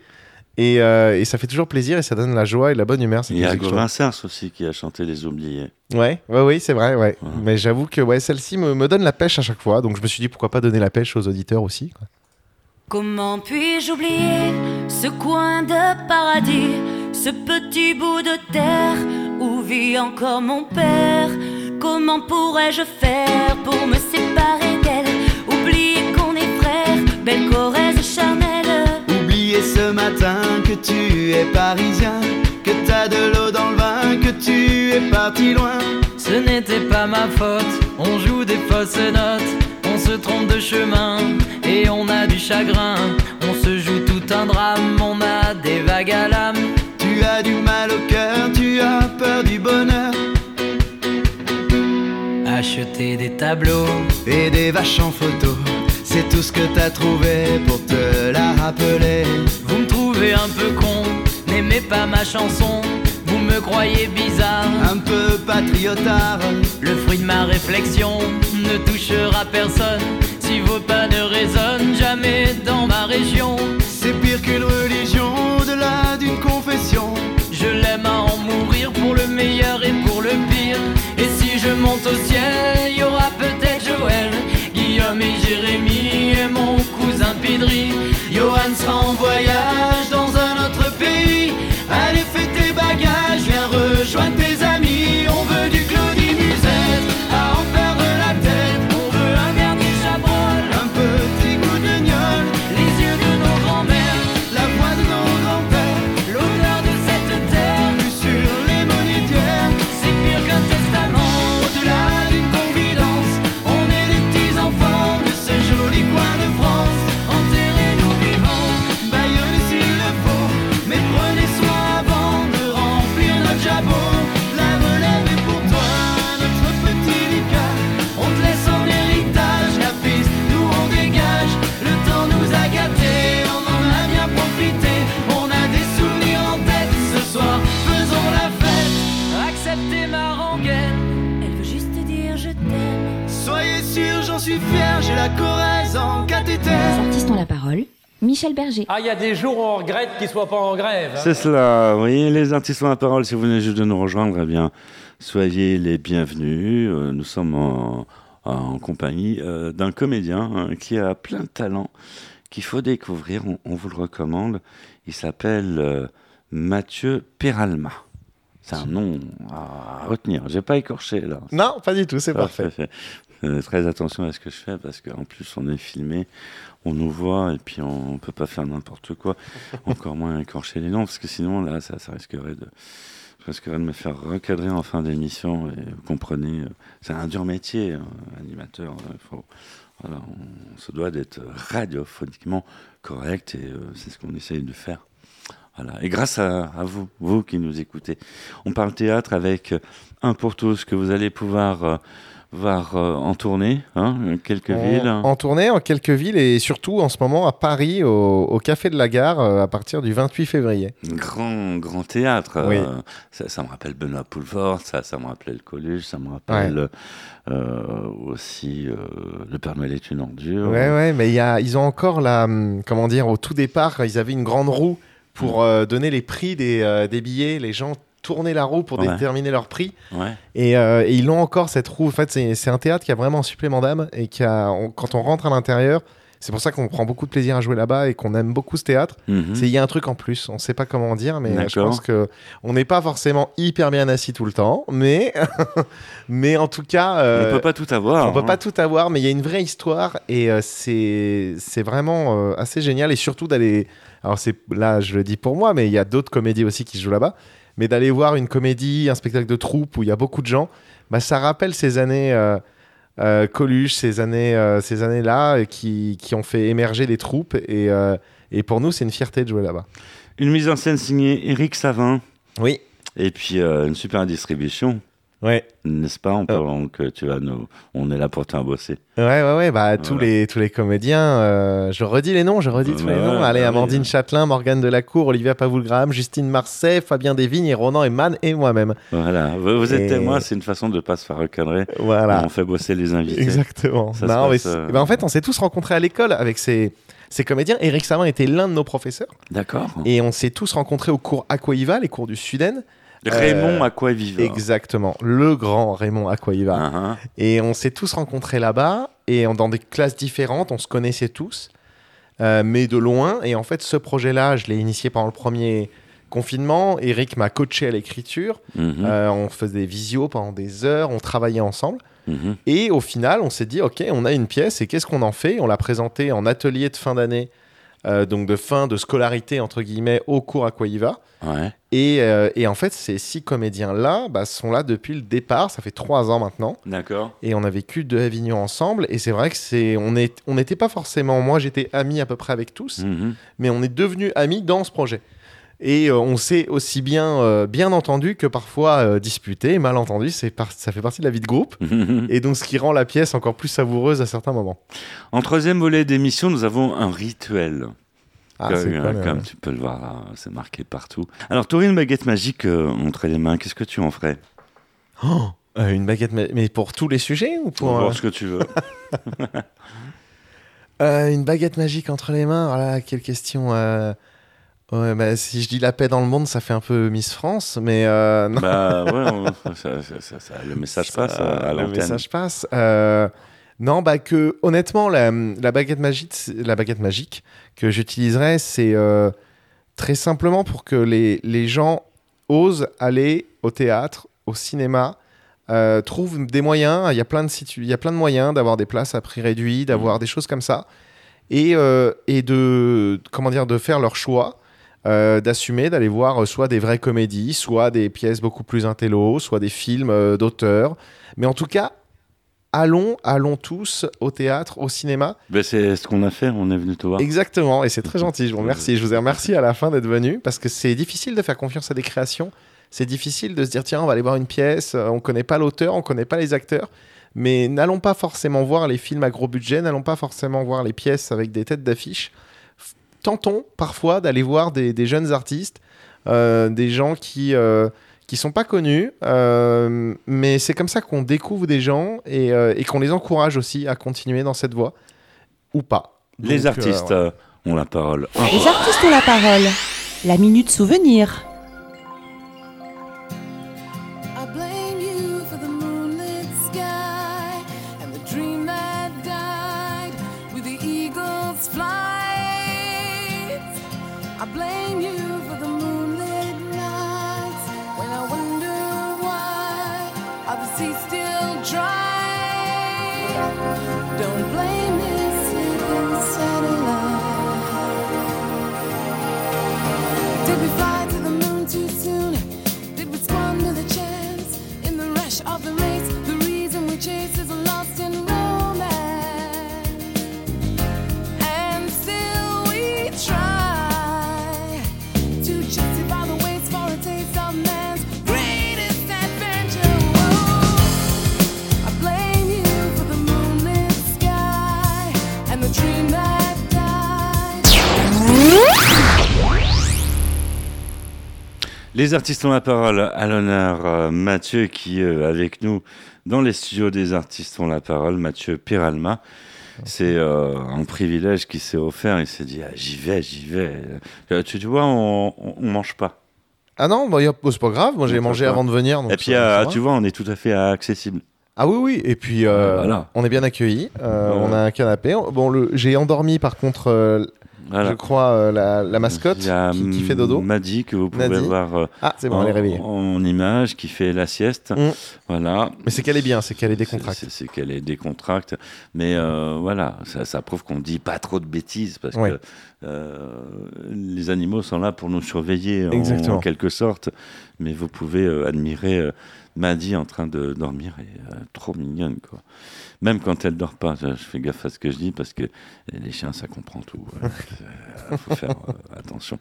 Euh, et, ça fait toujours plaisir et ça donne la joie et la bonne humeur. Il y a Gauvin Sars aussi qui a chanté Les Oubliés. Ouais, ouais, oui, c'est vrai, ouais. Mais j'avoue que ouais, celle-ci me, me, donne la pêche à chaque fois. Donc je me suis dit pourquoi pas donner la pêche aux auditeurs aussi. Quoi. Comment puis-je oublier ce coin de paradis, ce petit bout de terre où vit encore mon père Comment pourrais-je faire pour me séparer d'elle? Oublier qu'on est frères, belle Corrèze charnelle ce matin que tu es parisien, que t'as de l'eau dans le vin, que tu es parti loin. Ce n'était pas ma faute, on joue des fausses notes, on se trompe de chemin et on a du chagrin. On se joue tout un drame, on a des vagues à l'âme. As du mal au cœur, tu as peur du bonheur. Acheter des tableaux et des vaches en photo c'est tout ce que t'as trouvé pour te la rappeler. Vous me trouvez un peu con, n'aimez pas ma chanson. Vous me croyez bizarre, un peu patriotard. Le fruit de ma réflexion ne touchera personne. Si vos pas ne résonnent jamais dans ma région, c'est pire qu'une religion au-delà d'une confession. À en mourir pour le meilleur et pour le pire. Et si je monte au ciel, il y aura peut-être Joël, Guillaume et Jérémie. Johan sera en voyage dans Michel Berger. Ah, il y a des jours où on regrette qu'ils soient pas en grève. Hein. C'est cela, oui, les artistes ont la parole. Si vous venez juste de nous rejoindre, eh bien, soyez les bienvenus. Euh, nous sommes en, compagnie euh, d'un comédien hein, qui a plein de talents qu'il faut découvrir. On, vous le recommande. Il s'appelle euh, Mathieu Peralma. C'est un nom à retenir. J'ai pas écorché là. Non, pas du tout, c'est parfait. Euh, très attention à ce que je fais parce qu'en plus on est filmé, on nous voit et puis on, ne peut pas faire n'importe quoi, encore moins écorcher les noms parce que sinon là ça, ça risquerait de risquerait de me faire recadrer en fin d'émission et vous comprenez, euh, c'est un dur métier, hein, animateur, il faut, voilà, on, se doit d'être radiophoniquement correct et euh, c'est ce qu'on essaye de faire. Voilà. Et grâce à, à, vous, vous qui nous écoutez, on parle théâtre avec un pour tous que vous allez pouvoir voir en tournée, hein, quelques villes. En tournée, en quelques villes et surtout en ce moment à Paris, au, Café de la Gare, à partir du 28 février. Grand, grand théâtre. Oui. ça, me rappelle Benoît Poulvord, ça, ça me rappelle le Coluche, ça me rappelle aussi Le Père Noël est une ordure. Ouais, ouais, mais y a, ils ont encore la. Hum, comment dire, au tout départ, ils avaient une grande roue pour mm. donner les prix des, des billets. Les gens tourner la roue pour déterminer leur prix. Euh, et, ils ont encore cette roue. En fait, c'est un théâtre qui a vraiment un supplément d'âme et qui a, quand on rentre à l'intérieur, c'est pour ça qu'on prend beaucoup de plaisir à jouer là-bas et qu'on aime beaucoup ce théâtre. Mhm. C'est il y a un truc en plus. On ne sait pas comment dire, mais je pense que on n'est pas forcément hyper bien assis tout le temps, mais mais en tout cas, euh, on peut pas tout avoir. On peut hein. pas tout avoir, mais il y a une vraie histoire et euh, c'est c'est vraiment assez génial et surtout d'aller. Alors c'est là, je le dis pour moi, mais il y a d'autres comédies aussi qui se jouent là-bas mais d'aller voir une comédie, un spectacle de troupe où il y a beaucoup de gens, bah, ça rappelle ces années euh, euh Coluche, ces années, euh, ces années-là qui, qui, ont fait émerger des troupes. Et, et pour nous, c'est une fierté de jouer là-bas. Une mise en scène signée Eric Savin. Oui. Et puis une super distribution. Ouais. N'est-ce pas on, oh. que tu vas nous... on est là pour bosser. Ouais, ouais, ouais. Bah, tous, les, tous les comédiens, euh, je redis les noms, je redis tous les noms. Allez, Amandine Châtelain, Morgane Delacour, Olivia Pavoulgram, Justine Marseille, Fabien Desvignes, et Ronan Eman et moi-même. Voilà, vous, êtes témoin, c'est une façon de ne pas se faire recadrer. Voilà. On fait bosser les invités. Exactement. Bah, euh, bah, en fait, on s'est tous rencontrés à l'école avec ces ces comédiens. Eric Savin était l'un de nos professeurs. D'accord. Et on s'est tous rencontrés au cours Aquaiva, les cours du Suden. Raymond euh, Aquaviva. Exactement, le grand Raymond Aquaviva. Uh-huh. Et on s'est tous rencontrés là-bas, et dans des classes différentes, on se connaissait tous, euh, mais de loin. Et en fait, ce projet-là, je l'ai initié pendant le premier confinement. Eric m'a coaché à l'écriture. Mm-hmm. Euh, on faisait des visios pendant des heures, on travaillait ensemble. Mm-hmm. Et au final, on s'est dit, OK, on a une pièce, et qu'est-ce qu'on en fait? On l'a présentée en atelier de fin d'année euh, donc de fin de scolarité entre guillemets au cours Aquaiva. Ouais. Et, euh, et, en fait, ces six comédiens-là bah, sont là depuis le départ. Ça fait trois ans maintenant. D'accord. Et on a vécu de Avignon ensemble. Et c'est vrai que c'est, on est, on n'était pas forcément. Moi, j'étais ami à peu près avec tous, mhm. mais on est devenus amis dans ce projet. Et euh, on s'est aussi bien, bien entendu que parfois disputé. Mal entendu, ça fait partie de la vie de groupe. et donc, ce qui rend la pièce encore plus savoureuse à certains moments. En troisième volet d'émission, nous avons un rituel. Ah, comme, tu peux le voir, c'est marqué partout. Alors, tu aurais une baguette magique euh, entre les mains, qu'est-ce que tu en ferais? Oh, euh, Une baguette, mais pour tous les sujets ou pour. Pour ce que tu veux. une baguette magique entre les mains, voilà, quelle question. Ouais, bah, si je dis la paix dans le monde, ça fait un peu Miss France, mais non. Bah ouais, le message passe à Le message passe. non, bah que honnêtement, la, la, baguette magique, la baguette magique que j'utiliserais, c'est euh, très simplement pour que les, les, gens osent aller au théâtre, au cinéma, euh, trouvent des moyens. Il y a plein de il y a plein de moyens d'avoir des places à prix réduit, d'avoir mmh. des choses comme ça, et, euh, et de comment dire, de faire leur choix euh, d'assumer d'aller voir soit des vraies comédies, soit des pièces beaucoup plus intello, soit des films euh, d'auteurs. Mais en tout cas, allons, allons tous au théâtre, au cinéma. Ben c'est ce qu'on a fait, on est venu te voir. Exactement, et c'est très gentil, je vous remercie. Je vous ai remercié à la fin d'être venu, parce que c'est difficile de faire confiance à des créations. C'est difficile de se dire, tiens, on va aller voir une pièce, euh, on ne connaît pas l'auteur, on ne connaît pas les acteurs. Mais n'allons pas forcément voir les films à gros budget, n'allons pas forcément voir les pièces avec des têtes d'affiche tentons parfois d'aller voir des, jeunes artistes, euh, des gens qui euh, qui sont pas connus, euh, mais c'est comme ça qu'on découvre des gens et, et qu'on les encourage aussi à continuer dans cette voie ou pas. les artistes ont la parole. Les artistes ont la parole. La minute souvenir. Les artistes ont la parole. À l'honneur, Mathieu qui est euh, avec nous dans les studios des artistes ont la parole. Mathieu Piralma. C'est euh, un privilège qui s'est offert. Il s'est dit ah, j'y vais, j'y vais. Euh, tu, tu vois, on, on mange pas. Ah non, bah, a- c'est pas grave. Moi, j'ai mangé pas. avant de venir. donc Et puis, euh, tu vois, on est tout à fait accessible. Ah oui, oui. Et puis, euh, Voilà. on est bien accueillis. Euh, Ouais. On a un canapé. Bon, j'ai endormi par contre, euh, Voilà. je crois, euh, la, la mascotte qui, qui fait dodo. Madi que vous pouvez Nadi. voir euh, Ah, bon, en, image, qui fait la sieste. Mm. Voilà. Mais c'est qu'elle est bien, c'est qu'elle est décontractée. C'est qu'elle est décontracte. Mais euh, voilà, ça, ça prouve qu'on dit pas trop de bêtises parce Ouais. que euh, les animaux sont là pour nous surveiller en, quelque sorte. Mais vous pouvez euh, admirer Maddy en train de dormir et euh, trop mignonne quoi. Même quand elle dort pas, je fais gaffe à ce que je dis parce que les chiens ça comprend tout. Il faut faire euh, attention.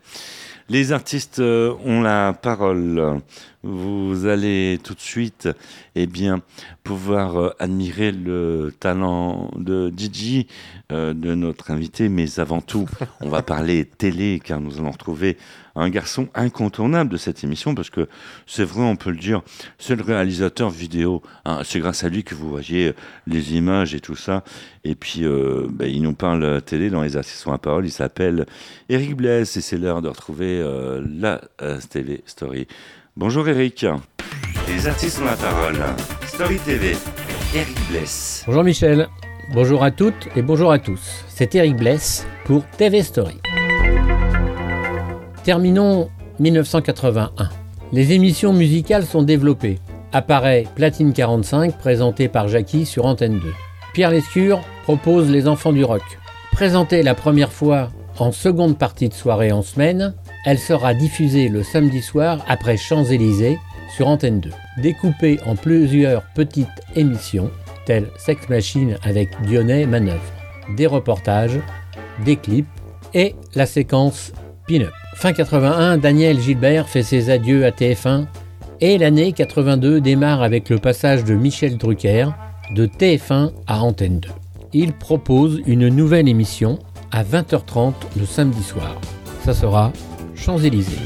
Les artistes euh, ont la parole. Vous allez tout de suite, eh bien, pouvoir euh, admirer le talent de Gigi, euh, de notre invité, mais avant tout, on va parler télé, car nous allons retrouver un garçon incontournable de cette émission, parce que c'est vrai, on peut le dire, c'est le réalisateur vidéo. hein. c'est grâce à lui que vous voyez les images et tout ça. Et puis, euh, ben, il nous parle télé dans les artistes à parole. Il s'appelle Eric Bless, et c'est l'heure de retrouver euh, la euh, TV Story. Bonjour Eric. Les artistes ont la parole. Story TV. Eric Bless. Bonjour Michel, bonjour à toutes et bonjour à tous. C'est Eric Bless pour TV Story. Terminons 1981. Les émissions musicales sont développées. Apparaît Platine 45 présenté par Jackie sur Antenne 2. Pierre Lescure propose Les Enfants du Rock. Présentée la première fois en seconde partie de soirée en semaine, elle sera diffusée le samedi soir après Champs-Élysées sur Antenne 2. Découpée en plusieurs petites émissions, telles Sex Machine avec Dionnet Manœuvre, des reportages, des clips et la séquence Pin-Up. Fin 81, Daniel Gilbert fait ses adieux à TF1 et l'année 82 démarre avec le passage de Michel Drucker de TF1 à Antenne 2. Il propose une nouvelle émission à 20h30 le samedi soir. Ça sera Champs-Élysées.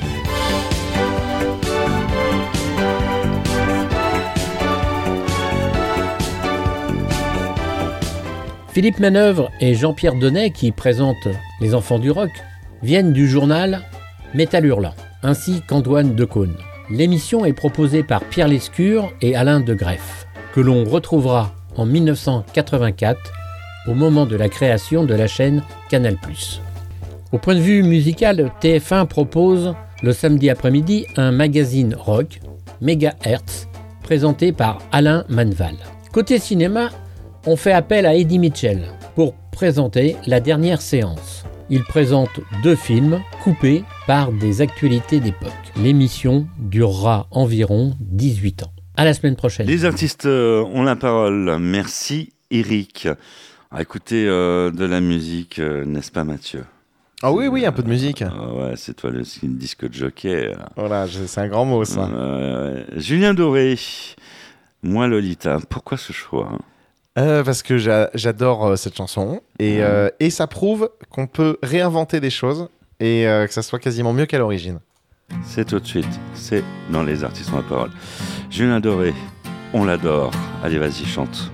Philippe Manœuvre et Jean-Pierre Donnet, qui présentent Les Enfants du Rock, viennent du journal Métal Hurlant, ainsi qu'Antoine Decaune. L'émission est proposée par Pierre Lescure et Alain de Greff, que l'on retrouvera en 1984 au moment de la création de la chaîne Canal+. Au point de vue musical, TF1 propose le samedi après-midi un magazine rock, Megahertz, présenté par Alain Manval. Côté cinéma, on fait appel à Eddie Mitchell pour présenter la dernière séance. Il présente deux films coupés par des actualités d'époque. L'émission durera environ 18 ans. À la semaine prochaine. Les artistes euh, ont la parole. Merci Eric. À écouter euh, de la musique, euh, n'est-ce pas Mathieu? Ah oui, oui, un peu de musique. Ah ouais, c'est toi le disque de jockey. euh. Voilà, c'est un grand mot ça. Euh, Julien Doré, moi Lolita, pourquoi ce choix hein? Euh, parce que j'a- j'adore euh, cette chanson et, et ça prouve qu'on peut réinventer des choses et que ça soit quasiment mieux qu'à l'origine. C'est tout de suite, c'est dans Les Artistes ont la parole. Julien Doré, on l'adore. Allez, vas-y, chante.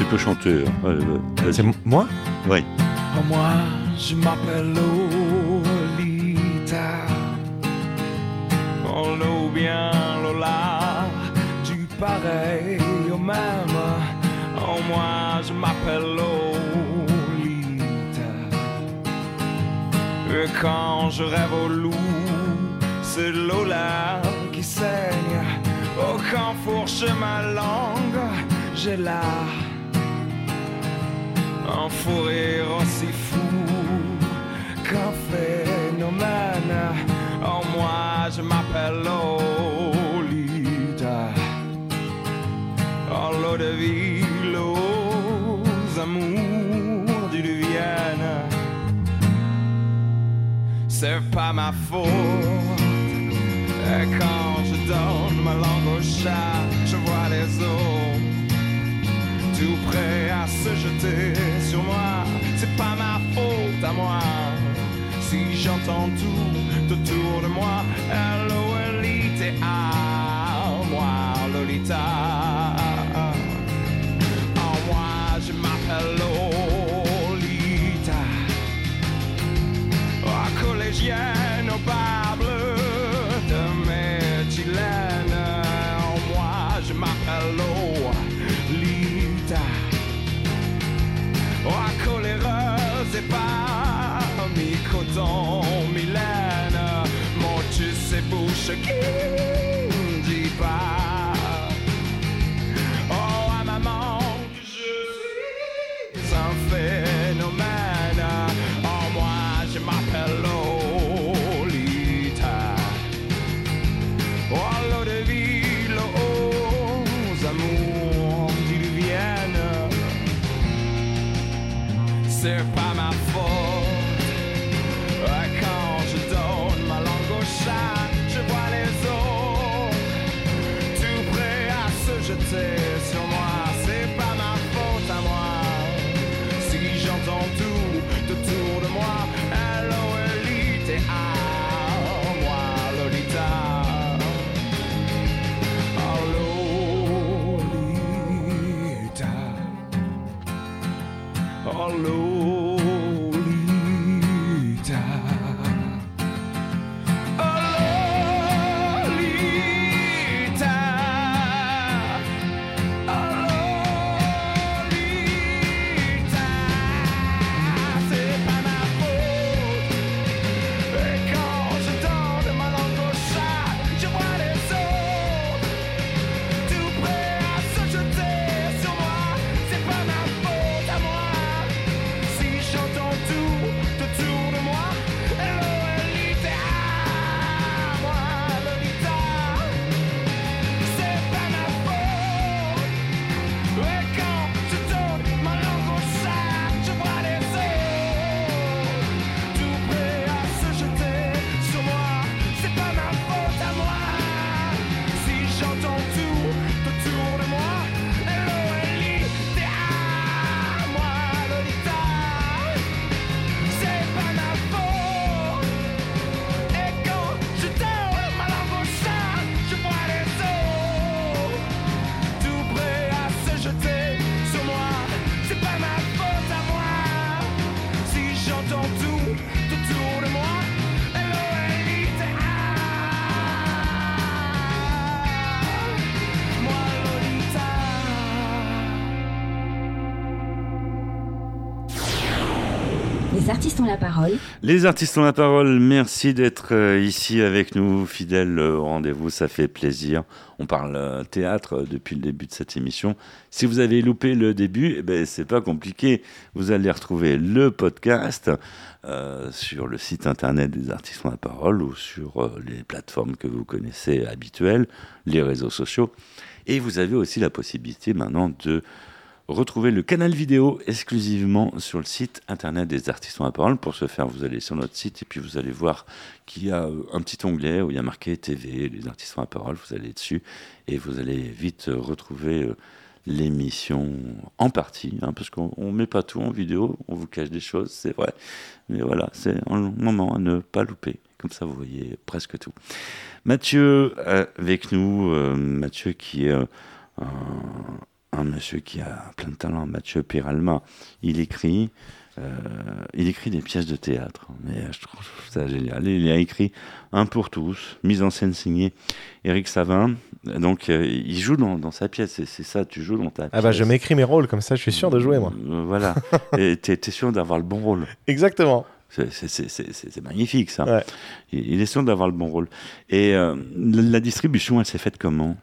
Tu peux chanter. hein. C'est vas-y. m- moi? Oui. Moi, je m'appelle Lolita. Oh, l'eau bien, Lola, du pareil au même. Oh, moi, je m'appelle Lolita. Et quand je rêve au loup, c'est Lola qui saigne. Oh, quand fourche ma langue, j'ai la fou rire aussi fou qu'un phénomène. Oh, moi, je m'appelle Lolita. Oh, l'eau de vie, l'eau amours du Vienne. C'est pas ma faute. Et quand je donne ma langue au chat, je vois les autres tout prêt à se jeter moi si j'entends tout autour de moi. Lolita, ah, moi, Lolita. Sais Les artistes ont la parole. Les artistes ont la parole. Merci d'être euh, ici avec nous, fidèles au rendez-vous. Ça fait plaisir. On parle euh, théâtre euh, depuis le début de cette émission. Si vous avez loupé le début, eh ben, c'est pas compliqué. Vous allez retrouver le podcast sur le site internet des artistes ont la parole ou sur les plateformes que vous connaissez habituelles, les réseaux sociaux. Et vous avez aussi la possibilité maintenant de Retrouvez le canal vidéo exclusivement sur le site internet des artistes la parole. Pour ce faire, vous allez sur notre site et puis vous allez voir qu'il y a euh, un petit onglet où il y a marqué TV, les artistes la parole. Vous allez dessus et vous allez vite euh, retrouver euh, l'émission en partie, hein, parce qu'on ne met pas tout en vidéo, on vous cache des choses, c'est vrai. Mais voilà, c'est un moment à ne pas louper. Comme ça, vous voyez presque tout. Mathieu avec nous, Mathieu qui est euh, un, monsieur qui a plein de talent, Mathieu Piralma. Il écrit, euh, il écrit des pièces de théâtre, mais je trouve ça génial. Il a écrit Un pour tous, mise en scène signée Eric Savin. Donc euh, il joue dans, dans sa pièce, c'est ça, tu joues dans ta pièce. Ah bah je m'écris mes rôles comme ça, je suis sûr de jouer moi. Euh, voilà, et t'es es sûr d'avoir le bon rôle. Exactement. C'est- magnifique ça. Il, il est sûr d'avoir le bon rôle. Et euh, la la distribution, elle s'est faite comment?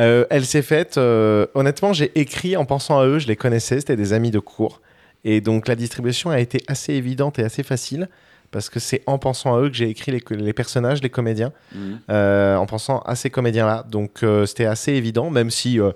Euh, elle s'est faite. euh, honnêtement, j'ai écrit en pensant à eux. Je les connaissais. C'était des amis de cours. Et donc la distribution a été assez évidente et assez facile parce que c'est en pensant à eux que j'ai écrit les, les personnages, les comédiens, Mhm. euh, en pensant à ces comédiens-là. Donc euh, c'était assez évident, même si euh,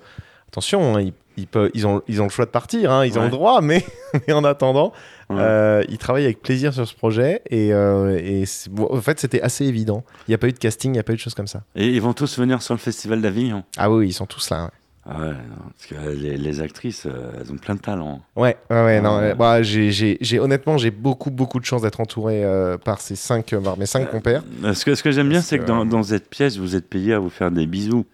attention, hein, ils, ils, peuvent- ils ont, ils ont le choix de partir, hein, ils ont le droit, mais, mais en attendant, euh, ils travaillent avec plaisir sur ce projet et, euh, et c'est- bon, en fait c'était assez évident. Il n'y a pas eu de casting, il n'y a pas eu de choses comme ça. Et ils vont tous venir sur le Festival d'Avignon Ah oui, ils sont tous là. ouais. Ah ouais, non, parce que les, les actrices, euh, elles ont plein de talent. Ouais, ouais, ouais, non, euh, bah, j'ai, honnêtement, j'ai beaucoup, beaucoup de chance d'être entouré euh, par ces cinq, par mes cinq compères. Ce que, ce que j'aime bien, c'est que que, dans, dans cette pièce, vous êtes payé à vous faire des bisous.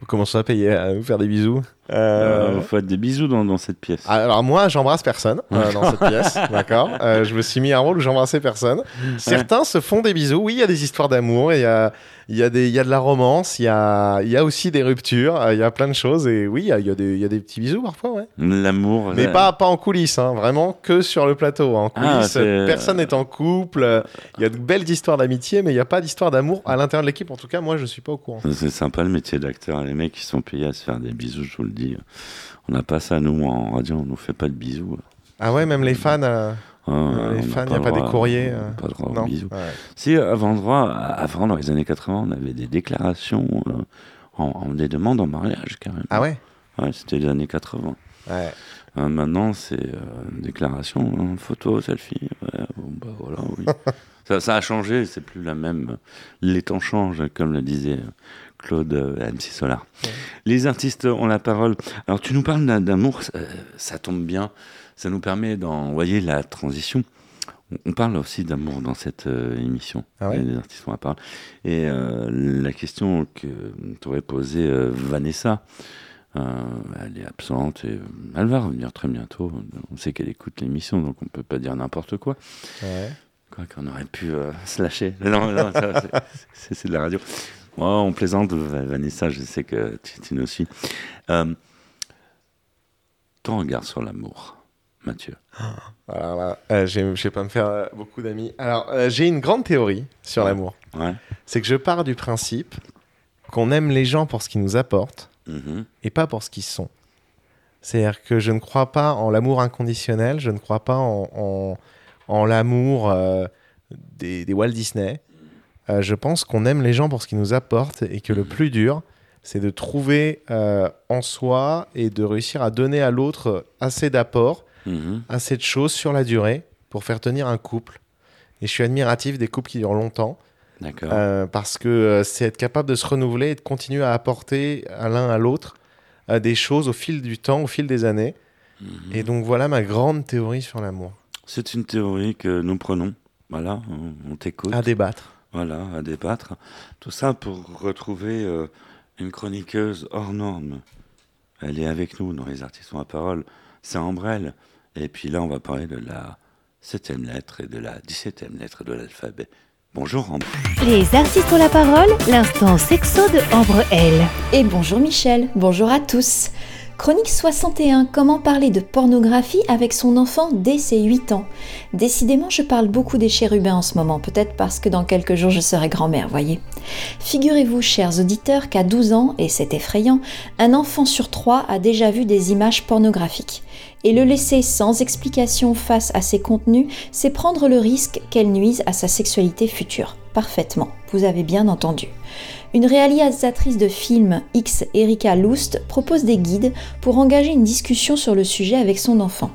Vous commencez à payer à vous faire des bisous. Euh, Euh, vous faites des bisous dans, dans cette pièce. Alors moi, j'embrasse personne euh, dans cette pièce, d'accord. Euh, je me suis mis un rôle où j'embrassais personne. Certains se font des bisous. Oui, il y a des histoires d'amour, il y a, y a y a de la romance, il y a, y a aussi des ruptures, euh, il y a plein de choses. Et oui, il y a, des, il y a des petits bisous parfois, ouais. L'amour. Mais pas, pas en coulisses, hein, vraiment que sur le plateau. En Ah, coulisses, personne n'est en couple. euh, Il y a de belles histoires d'amitié, mais il n'y a pas d'histoire d'amour à l'intérieur de l'équipe. En tout cas, moi, je suis pas au courant. C'est sympa le métier d'acteur. Les mecs qui sont payés à se faire des bisous, je vous le dis. On n'a pas ça, nous, en radio, on nous fait pas de bisous. Ah ouais, même les fans. euh, les fans, il n'y a pas des courriers. euh, Pas droit aux non. bisous. Ouais. Si, avant, droit, avant, dans les années 80, on avait des déclarations, euh, en, en- des demandes en mariage, carrément. Ah ouais Ouais, c'était les années 80. Ouais. Euh, maintenant, c'est euh, une déclaration, hein, photo, selfie. Ouais, bon, bah voilà, oui. ça, ça a changé, c'est plus la même. Les temps changent, comme le disait Claude euh, MC Solar. Les artistes ont la parole. Alors, tu nous parles d'amour, ça, ça tombe bien. Ça nous permet d'envoyer la transition. On- On parle aussi d'amour dans cette euh, émission. Ah ouais? Les artistes ont la parole. Et euh, la question que t'aurais posée euh, Vanessa, euh, elle est absente et euh, elle va revenir très bientôt. On sait qu'elle écoute l'émission, donc on peut pas dire n'importe quoi. Ouais. Quoi qu'on aurait pu euh, se lâcher. Non, non, c'est de la radio. Moi, on plaisante, Va- Vanessa, je sais que tu, tu nous suis. Euh, ton regard sur l'amour, Mathieu. Alors là, euh, j'ai- je vais pas me faire euh, beaucoup d'amis. Alors, euh, j'ai une grande théorie sur l'amour. Ouais. C'est que je pars du principe qu'on aime les gens pour ce qu'ils nous apportent Mhm. et pas pour ce qu'ils sont. C'est-à-dire que je ne crois pas en l'amour inconditionnel, je ne crois pas en, en- en l'amour euh, des, des Walt Disney. Euh, je pense qu'on aime les gens pour ce qu'ils nous apportent et que le plus dur, c'est de trouver euh, en soi et de réussir à donner à l'autre assez d'apports, Mhm. assez de choses sur la durée pour faire tenir un couple. Et je suis admiratif des couples qui durent longtemps. D'accord. Euh, parce que euh, c'est être capable de se renouveler et de continuer à apporter à l'un à l'autre des choses au fil du temps, au fil des années. Mhm. Et donc voilà ma grande théorie sur l'amour. C'est une théorie que nous prenons. Voilà, on t'écoute. À débattre. Voilà, à débattre. Tout ça pour retrouver euh, une chroniqueuse hors norme. Elle est avec nous dans les artistes ont la parole. C'est Ambrelle. Et puis là, on va parler de la septième lettre et de la dix-septième lettre de l'alphabet. Bonjour Ambre. Les artistes ont la parole, l'instant sexo de Ambre L. Et bonjour Michel, bonjour à tous. Chronique 61, comment parler de pornographie avec son enfant dès ses 8 ans? Décidément, je parle beaucoup des chérubins en ce moment, peut-être parce que dans quelques jours je serai grand-mère, voyez. Figurez-vous, chers auditeurs, qu'à 12 ans, et c'est effrayant, un enfant sur trois a déjà vu des images pornographiques. Et le laisser sans explication face à ces contenus, c'est prendre le risque qu'elles nuisent à sa sexualité future. Parfaitement, vous avez bien entendu. Une réalisatrice de films X, Erika Lust, propose des guides pour engager une discussion sur le sujet avec son enfant.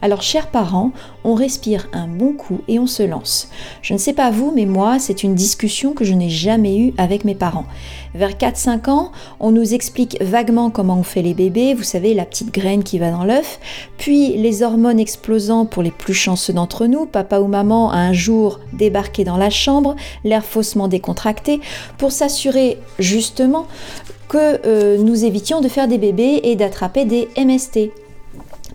Alors, chers parents, on respire un bon coup et on se lance. Je ne sais pas vous, mais moi, c'est une discussion que je n'ai jamais eue avec mes parents. Vers 4-5 ans, on nous explique vaguement comment on fait les bébés, vous savez, la petite graine qui va dans l'œuf, puis les hormones explosant pour les plus chanceux d'entre nous, papa ou maman un jour débarqué dans la chambre, l'air faussement décontracté, pour s'assurer justement que euh, nous évitions de faire des bébés et d'attraper des MST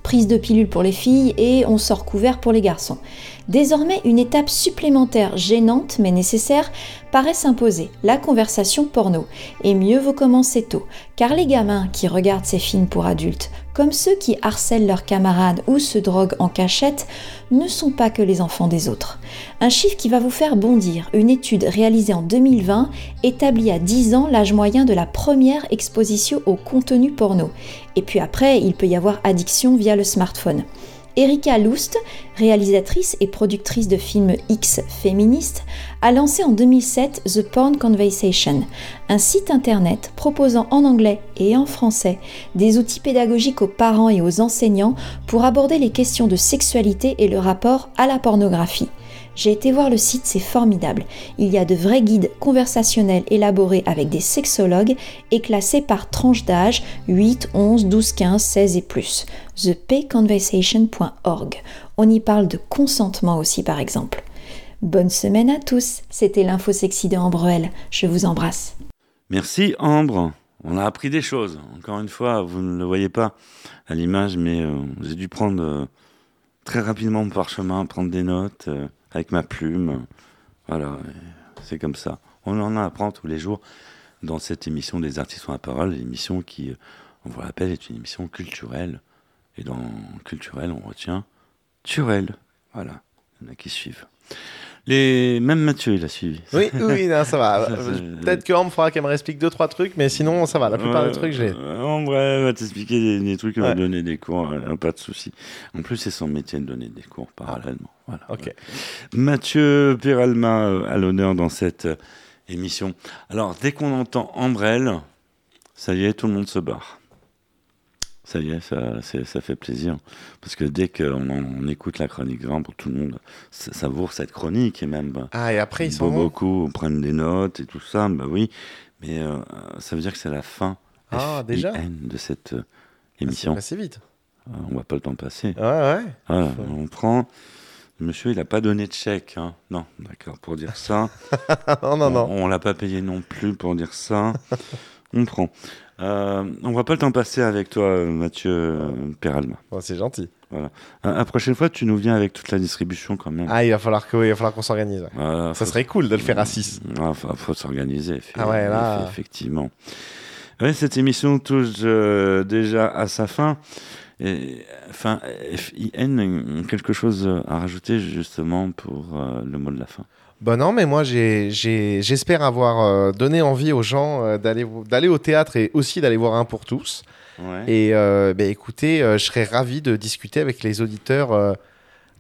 prise de pilule pour les filles et on sort couvert pour les garçons. Désormais, une étape supplémentaire gênante mais nécessaire paraît s'imposer, la conversation porno. Et mieux vaut commencer tôt, car les gamins qui regardent ces films pour adultes, comme ceux qui harcèlent leurs camarades ou se droguent en cachette, ne sont pas que les enfants des autres. Un chiffre qui va vous faire bondir, une étude réalisée en 2020 établit à 10 ans l'âge moyen de la première exposition au contenu porno. Et puis après, il peut y avoir addiction via le smartphone. Erika Lust, réalisatrice et productrice de films X féministes, a lancé en 2007 The Porn Conversation, un site internet proposant en anglais et en français des outils pédagogiques aux parents et aux enseignants pour aborder les questions de sexualité et le rapport à la pornographie. J'ai été voir le site, c'est formidable. Il y a de vrais guides conversationnels élaborés avec des sexologues et classés par tranche d'âge 8, 11, 12, 15, 16 et plus. thepayconversation.org. On y parle de consentement aussi par exemple. Bonne semaine à tous. C'était l'info sexy de Ambroel. Je vous embrasse. Merci Ambre. On a appris des choses. Encore une fois, vous ne le voyez pas à l'image, mais euh, j'ai dû prendre euh, très rapidement mon parchemin, prendre des notes euh, avec ma plume. Voilà, c'est comme ça. On en apprend tous les jours dans cette émission des artistes la parole, l'émission qui, on vous le rappelle, est une émission culturelle. Et dans culturel, on retient Turel. Voilà, il y en a qui suivent. Les... Même Mathieu, il a suivi. Oui, oui, non, ça va. Peut-être que Ambre faudra qu'elle me réexplique deux, trois trucs, mais sinon, ça va. La plupart Ouais, des trucs, je l'ai. euh, vrai, elle va t'expliquer des, des trucs, elle va Ouais. donner des cours, pas de souci. En plus, c'est son métier de donner des cours parallèlement. Voilà. Ok. Mathieu Peralma euh, à l'honneur dans cette euh, émission. Alors, dès qu'on entend Ambrelle, ça y est, tout le monde se barre. Ça y est, ça, c'est- ça fait plaisir. Parce que dès qu'on on écoute la chronique vraiment pour tout le monde, ça savoure cette chronique et même. bah, Ah, et après, ils Beaucoup prennent des notes et tout ça, bah oui. Mais euh, ça veut dire que c'est la fin Ah, déjà de cette euh, C'est émission. passé vite. Euh, on voit pas le temps passer. Ouais, ouais. Voilà, on prend. Monsieur, il n'a pas donné de chèque. hein. Non, d'accord, pour dire ça. non, non, non. On, on l'a pas payé non plus pour dire ça. on prend. Euh, on voit pas le temps passer avec toi, Mathieu euh, Peralma. Bon, c'est gentil. Voilà. Euh, la prochaine fois, tu nous viens avec toute la distribution quand même. Ah, il va falloir que, il va falloir qu'on s'organise. ouais. Voilà, Ça serait cool de le faire à 6. Ah, faut, faut s'organiser. Ah ouais, là- effe- Effectivement. Ouais, cette émission touche euh, déjà à sa fin. Et, enfin, FIN, quelque chose à rajouter justement pour euh, le mot de la fin? Bah non, mais moi j'espère avoir euh, donné envie aux gens euh, d'aller au théâtre et aussi d'aller voir un pour tous. Ouais. Et euh, bah, écoutez, euh, je serais ravi de discuter avec les auditeurs. euh,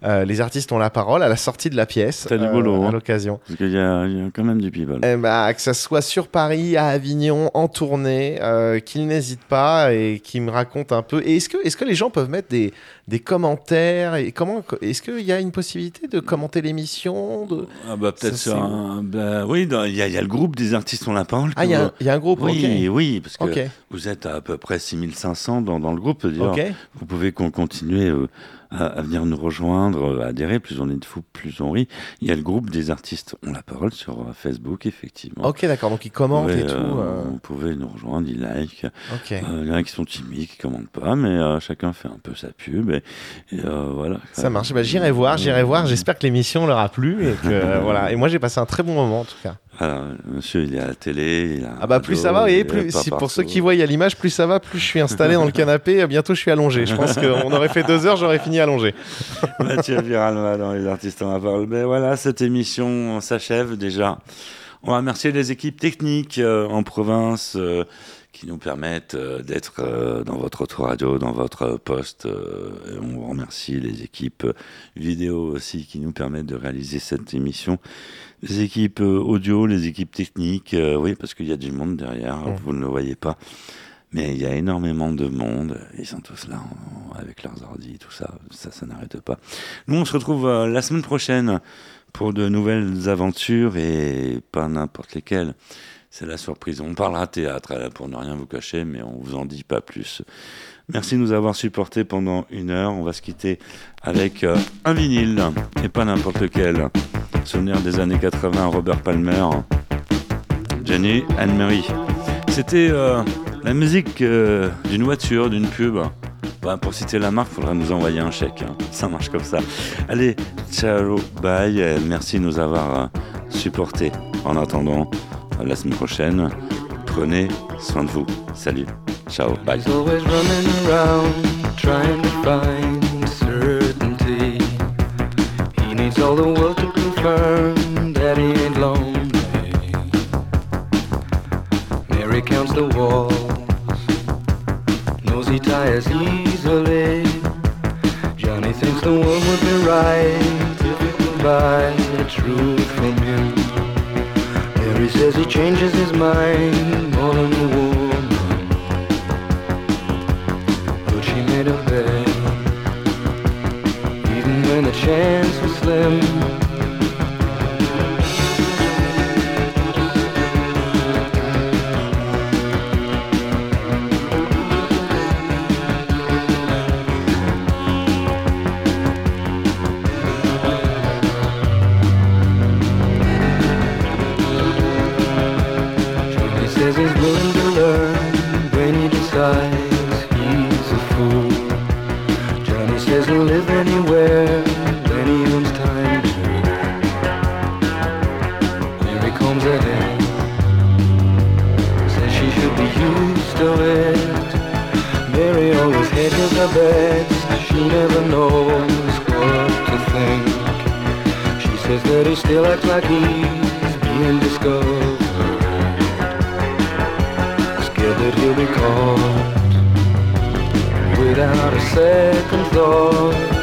euh, les artistes ont la parole à la sortie de la pièce T'as du boulot, à hein. l'occasion. Parce qu'il y, a il y a quand même du people. Eh bah, que ça soit sur Paris, à Avignon, en tournée, qu'ils n'hésitent pas et qu'ils me racontent un peu. Et est-ce que, est que les gens peuvent mettre des, des commentaires et comment Est-ce qu'il y a une possibilité de commenter l'émission de... Ah bah peut-être Ça, sur un... bah oui, il y, y a le groupe des artistes ont la parole. Ah, il y, a un- il y a un groupe, Oui, ok. oui, parce que vous êtes à, à peu près 6500 dans, dans le groupe. Vous pouvez con- continuer euh, à, à venir nous rejoindre, à adhérer. Plus on est de fous, plus on rit. Il y a le groupe des artistes ont la parole sur euh, Facebook, effectivement. Ok, d'accord. Donc ils commentent et tout. euh, euh. Vous pouvez nous rejoindre, ils like. Euh, il y en a qui sont timides, qui commentent pas, mais euh, chacun fait un peu sa pub. Euh, voilà. Ça marche. Bah, j'irai voir, j'irai voir. J'espère que l'émission leur a plu et que euh, voilà. Et moi j'ai passé un très bon moment en tout cas. Voilà, monsieur, il est à la télé. Il a Ah bah plus ça va, il est plus si pour ceux qui voient à l'image, plus ça va, plus je suis installé dans le canapé. Bientôt je suis allongé. Je pense qu'on aurait fait deux heures, j'aurais fini allongé. Mathieu Viralma dans Les Artistes en la parole. Ben voilà, cette émission s'achève déjà. On va remercier les équipes techniques euh, en province euh, qui nous permettent euh, d'être euh, dans votre autoradio, dans votre poste. euh, et on remercie les équipes vidéo aussi qui nous permettent de réaliser cette émission. Les équipes audio, les équipes techniques, oui, parce qu'il y a du monde derrière, vous ne le voyez pas. Mais il y a énormément de monde. Ils sont tous là en- avec leurs ordi, tout ça. Ça, ça n'arrête pas. Nous, on se retrouve euh, la semaine prochaine pour de nouvelles aventures et pas n'importe lesquelles. C'est la surprise. On parlera théâtre euh, pour ne rien vous cacher, mais on vous en dit pas plus. Merci de nous avoir supportés pendant une heure. On va se quitter avec euh, un vinyle et pas n'importe lequel. Souvenir des années 80, Robert Palmer, Jenny Anne-Marie. C'était euh, la musique d'une voiture, d'une pub. Bah, pour citer la marque, il faudra nous envoyer un chèque. hein. Ça marche comme ça. Allez, ciao, bye. Merci de nous avoir supportés. En attendant, la semaine prochaine, prenez soin de vous. Salut. Ciao, bye. He's always running around trying to find certainty. He needs all the world to confirm that he ain't lonely. Mary counts the walls, knows he tires easily. Johnny thinks the world would be right if it could buy the truth from him. Mary says he changes his mind. says that he still acts like he's being discovered. Scared that he'll be caught without a second thought.